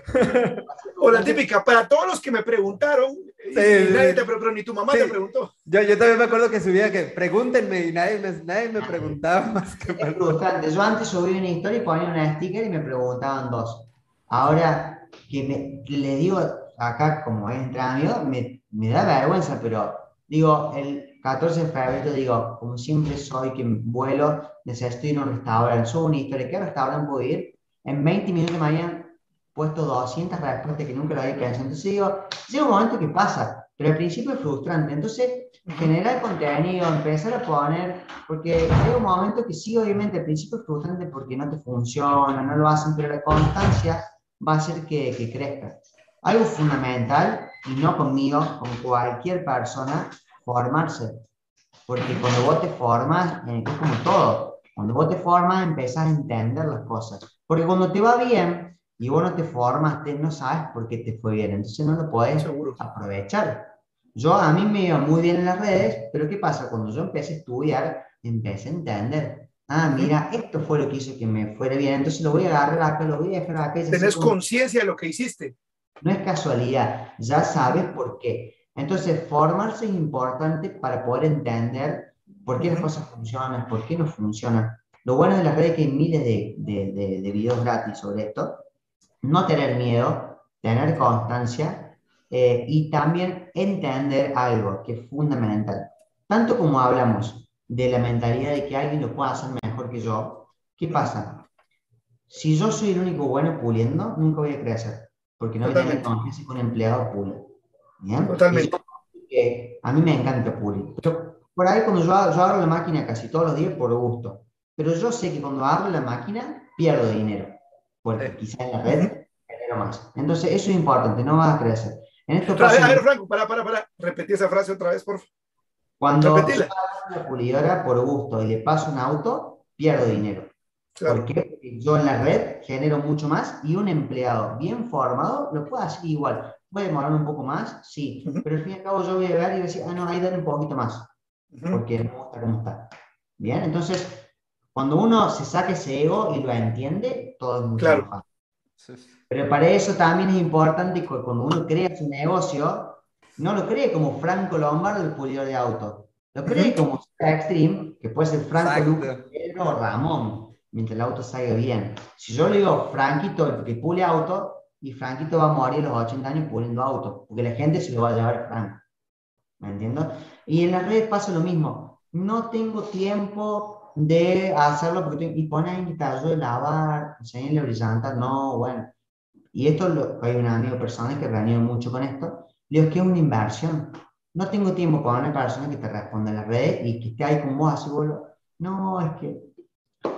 O la típica, para todos los que me preguntaron, nadie te preguntó, ni tu mamá te preguntó. Yo, yo también me acuerdo que subía que pregúntenme y nadie me, nadie me preguntaba más que Es frustrante. Yo antes subí una historia y ponía una sticker y me preguntaban dos. Ahora que, me, le digo acá, como es entre amigos, me, me da vergüenza, pero digo, el 14 de febrero, digo, como siempre soy que vuelo, necesito ir a un restaurante, subo una historia, ¿qué restaurante puedo ir? En 20 minutos me habían puesto 200 respuestas que nunca lo había pensado. Entonces digo, llega un momento que pasa, pero al principio es frustrante. Entonces, generar contenido, empezar a poner, porque llega un momento que sí, obviamente, al principio es frustrante porque no te funciona, no lo hacen, pero la constancia va a hacer que, que crezca. Algo fundamental, y no conmigo, con cualquier persona, formarse. Porque cuando vos te formas, eh, es como todo. Cuando vos te formas, empezás a entender las cosas. Porque cuando te va bien, y vos no te formaste, no sabes por qué te fue bien, entonces no lo puedes aprovechar. Yo a mí me iba muy bien en las redes, pero ¿qué pasa? Cuando yo empecé a estudiar, empecé a entender. Ah, mira, esto fue lo que hizo que me fuera bien, entonces lo voy a agarrar acá, lo voy a dejar acá. Tenés conciencia de lo que hiciste. No es casualidad, ya sabes por qué. Entonces, formarse es importante para poder entender por qué las cosas funcionan, por qué no funcionan. Lo bueno de las redes es que hay miles de, de, de, de videos gratis sobre esto, no tener miedo, tener constancia eh, y también entender algo que es fundamental. Tanto como hablamos de la mentalidad de que alguien lo pueda hacer mejor que yo, ¿qué pasa? Si yo soy el único bueno puliendo, nunca voy a crecer, porque no voy a tener confianza con un empleado pule. ¿Bien? Totalmente. a mí me encanta pulir. por ahí cuando yo, yo abro la máquina casi todos los días por gusto, pero yo sé que cuando abro la máquina pierdo dinero porque quizá en la red genero más. Entonces, eso es importante, no vas a crecer. En esto a, ver, a ver, Franco, para, para, para, repetí esa frase otra vez, por favor. Cuando yo una pulidora por gusto y le paso un auto, pierdo dinero. ¿Por qué? Porque yo en la red genero mucho más y un empleado bien formado lo puede hacer igual. Puede demorar un poco más, sí, pero al fin y al cabo yo voy a ver y voy a decir, ah, no, ahí dale un poquito más, porque me gusta cómo está. Bien, entonces cuando uno se saca ese ego y lo entiende, todo es mucho claro. más fácil. Pero para eso también es importante que cuando uno crea su negocio, no lo cree como Franco Lombardo, el pulidor de auto. Lo cree como Extreme, que puede ser Franco Lucas, Pedro o Ramón, mientras el auto salga bien. Si yo le digo Franquito, el que pule auto, y Franquito va a morir a los 80 años puliendo auto, porque la gente se lo va a llevar a Franco. ¿Me entiendes? Y en las redes pasa lo mismo. No tengo tiempo de hacerlo porque y pone ahí mi tallo de lavar, enseñarle brillante, no, bueno. Y esto lo, hay un amigo personal que reunió mucho con esto, le digo que es una inversión. No tengo tiempo para una persona que te responda en la red y que esté ahí con vos así, bueno, no, es que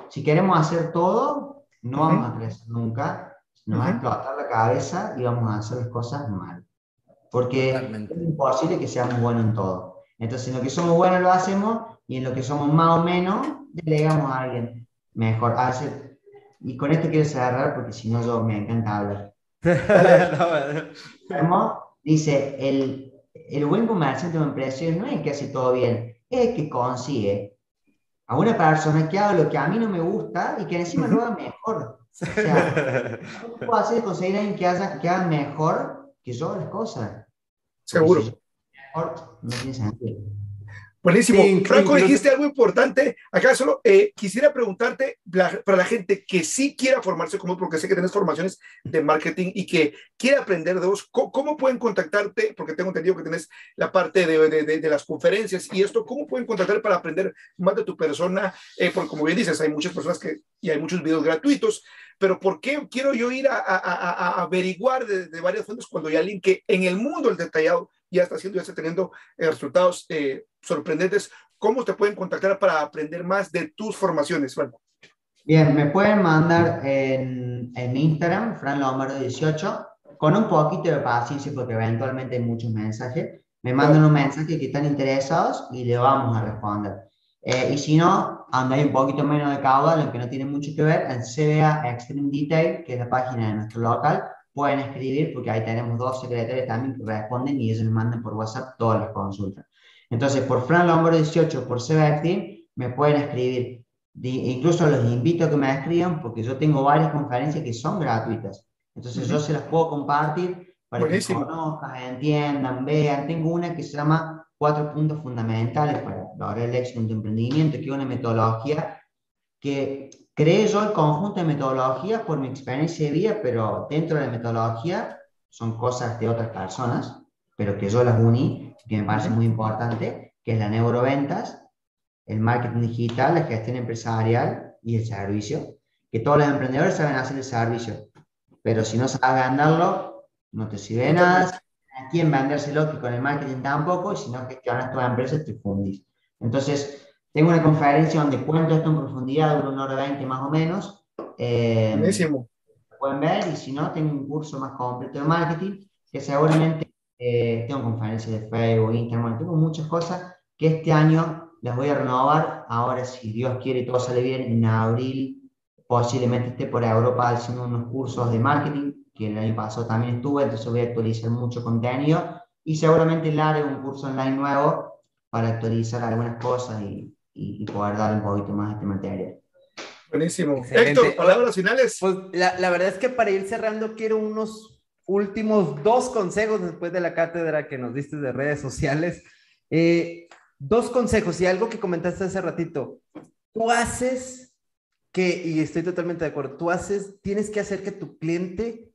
si queremos hacer todo, no vamos a crecer nunca, nos va a explotar la cabeza y vamos a hacer las cosas mal. Porque es imposible que seamos buenos en todo. Entonces, en lo que somos buenos lo hacemos y en lo que somos más o menos delegamos a alguien mejor. A veces y con esto quiero cerrar porque si no yo me encanta hablar. dice, el, el buen comerciante de empresa no es que hace todo bien, es que consigue a una persona que haga lo que a mí no me gusta y que encima lo haga mejor. O sea, ¿cómo puedo hacer conseguir a alguien que haga, que haga mejor que yo las cosas? Seguro. mejor, no tiene sentido. Buenísimo. Franco, dijiste algo importante. Acá solo eh, quisiera preguntarte para la gente que sí quiera formarse como, porque sé que tienes formaciones de marketing y que quiere aprender de vos, ¿cómo, pueden contactarte? Porque tengo entendido que tienes la parte de, de, de, las conferencias y esto, ¿cómo pueden contactar para aprender más de tu persona? Eh, porque como bien dices, hay muchas personas que, y hay muchos videos gratuitos, pero ¿por qué quiero yo ir a, a, a averiguar de, de varias fuentes cuando hay alguien que en el mundo del detallado ya está haciendo, ya está teniendo eh, resultados eh, sorprendentes. ¿Cómo te pueden contactar para aprender más de tus formaciones, Franco? Bien, me pueden mandar en, en Instagram, Fran Lombardo 18, con un poquito de paciencia porque eventualmente hay muchos mensajes. Me mandan un mensaje que están interesados y le vamos a responder. Eh, y si no, andáis un poquito menos de caudal, aunque no tiene mucho que ver, en CBA Extreme Detail, que es la página de nuestro local, pueden escribir, porque ahí tenemos dos secretarios también que responden y ellos me mandan por WhatsApp todas las consultas. Entonces, por Fran Lombardo 18, por CBT, me pueden escribir. incluso los invito a que me escriban porque yo tengo varias conferencias que son gratuitas. Entonces, yo se las puedo compartir para que conozcan, entiendan, vean. Tengo una que se llama Cuatro puntos fundamentales para lograr el éxito en tu emprendimiento, que es una metodología que Creé yo el conjunto de metodologías por mi experiencia de vida, pero dentro de la metodología son cosas de otras personas, pero que yo las uní, que me parece muy importante, que es la neuroventas, el marketing digital, la gestión empresarial y el servicio. Que todos los emprendedores saben hacer el servicio, pero si no sabes venderlo, no te sirve nada. A quién vendérselo, que con el marketing tampoco, y si no gestionas tu empresa, te fundís. Entonces, tengo una conferencia donde cuento esto en profundidad, dura una hora veinte más o menos. Eh, pueden ver, y si no, tengo un curso más completo de marketing, que seguramente eh, tengo conferencias de Facebook, Instagram, tengo muchas cosas que este año las voy a renovar. Ahora, si Dios quiere y todo sale bien, en abril posiblemente esté por Europa haciendo unos cursos de marketing, que el año pasado también estuve, entonces voy a actualizar mucho contenido y seguramente le haré un curso online nuevo para actualizar algunas cosas y, y, poder dar un poquito más a este material. Buenísimo. Héctor, palabras finales. Pues la, la, verdad es que para ir cerrando quiero unos últimos dos consejos después de la cátedra que nos diste de redes sociales. Eh, dos consejos y algo que comentaste hace ratito. Tú haces que, y estoy totalmente de acuerdo, tú haces, tienes que hacer que tu cliente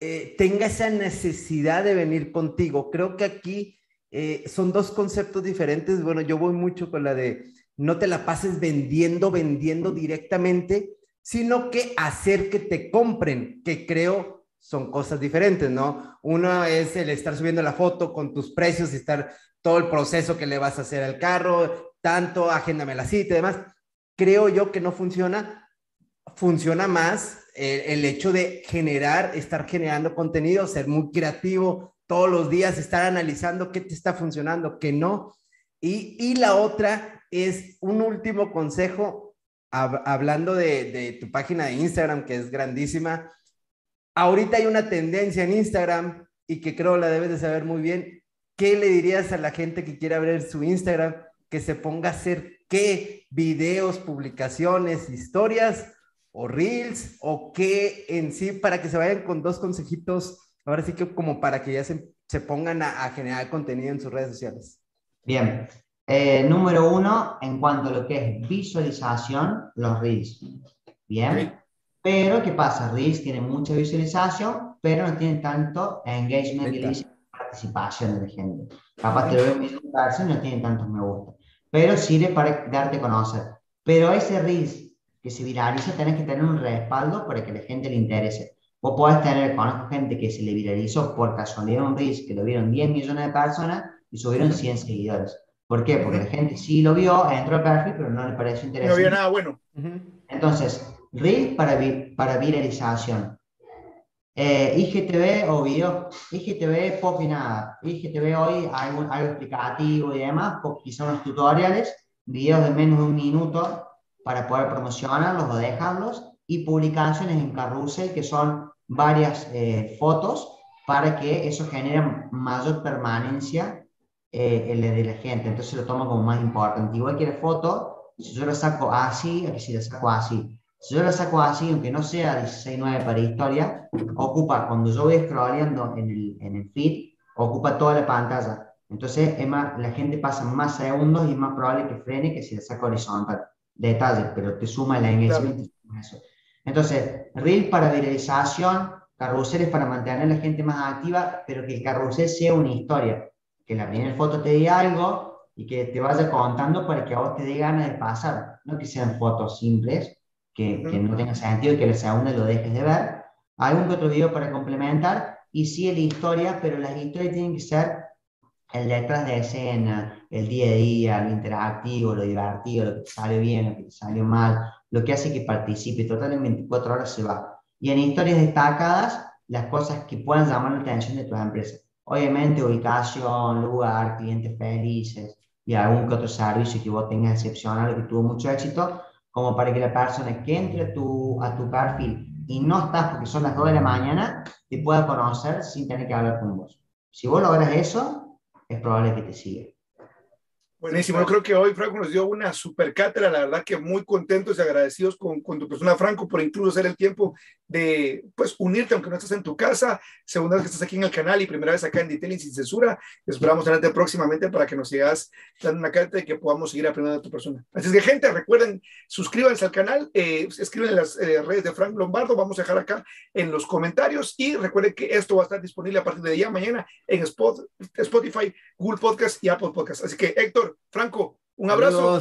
eh, tenga esa necesidad de venir contigo. Creo que aquí eh, son dos conceptos diferentes. Bueno, yo voy mucho con la de no te la pases vendiendo, vendiendo directamente, sino que hacer que te compren, que creo son cosas diferentes, ¿no? Uno es el estar subiendo la foto con tus precios y estar todo el proceso que le vas a hacer al carro, tanto, agéndame la cita y demás. Creo yo que no funciona. Funciona más el, hecho de generar, estar generando contenido, ser muy creativo, todos los días estar analizando qué te está funcionando, qué no. Y, y la otra es un último consejo, hablando de, de tu página de Instagram, que es grandísima. Ahorita hay una tendencia en Instagram y que creo la debes de saber muy bien. ¿Qué le dirías a la gente que quiere abrir su Instagram? Que se ponga a hacer qué videos, publicaciones, historias o reels o qué en sí para que se vayan con dos consejitos ahora sí que como para que ya se, se pongan a, generar contenido en sus redes sociales. Bien. Eh, número uno, en cuanto a lo que es visualización, los Reels. Bien. Pero, ¿qué pasa? Reels tiene mucha visualización, pero no tiene tanto engagement y participación de la gente. Capaz te lo veo en y no tiene tantos me gusta. Pero sirve para darte a conocer. Pero ese Reels que se viraliza, tenés que tener un respaldo para que la gente le interese. Vos podés tener, conozco gente que se le viralizó por casualidad un Reels, que lo vieron 10 millones de personas y subieron 100 seguidores. ¿Por qué? Porque la gente sí lo vio, entró al perfil, pero no le pareció interesante. No había nada bueno. Entonces, Reels para, para viralización. Eh, IGTV o video, IGTV poco y nada. IGTV hoy hay algo explicativo y demás, quizás unos tutoriales, videos de menos de un minuto para poder promocionarlos o dejarlos y publicaciones en carrusel, que son varias eh, fotos para que eso genere mayor permanencia eh, el de la gente. Entonces lo tomo como más importante. Igual que la foto, si yo la saco así, si la saco así. Si yo la saco así, aunque no sea 16.9 para historia, ocupa, cuando yo voy scrolleando en el, en el feed, ocupa toda la pantalla. Entonces es más, la gente pasa más segundos y es más probable que frene que si la saco horizontal. Detalle, pero te suma el engagement. Eso. Entonces, reel para viralización, carruseles para mantener a la gente más activa, pero que el carrusel sea una historia. Que la primera foto te diga algo y que te vaya contando para que a vos te dé ganas de pasar. No que sean fotos simples, que, que no tengan sentido y que la segunda lo dejes de ver. Algún que otro video para complementar y sí la historia, pero las historias tienen que ser el detrás de escena, el día a día, lo interactivo, lo divertido, lo que te salió bien, lo que te salió mal, lo que hace que participe. Total, en 24 horas se va. Y en historias destacadas, las cosas que puedan llamar la atención de tu empresa. Obviamente, ubicación, lugar, clientes felices y algún que otro servicio que vos tengas excepcional o que tuvo mucho éxito, como para que la persona que entre a tu, a tu perfil y no estás porque son las 2 de la mañana, te pueda conocer sin tener que hablar con vos. Si vos logras eso, es probable que te siga. Buenísimo, yo creo que hoy Franco nos dio una super cátedra, la verdad que muy contentos y agradecidos con, con, tu persona, Franco, por incluso hacer el tiempo de pues unirte, aunque no estés en tu casa, segunda vez que estás aquí en el canal y primera vez acá en Detailing sin censura. Esperamos tenerte próximamente para que nos sigas dando una cátedra y que podamos seguir aprendiendo de tu persona. Así que, gente, recuerden, suscríbanse al canal, eh, escriben en las eh, redes de Frank Lombardo, vamos a dejar acá en los comentarios y recuerden que esto va a estar disponible a partir de día mañana en Spotify, Google Podcast y Apple Podcast. Así que, Héctor, Franco, un abrazo.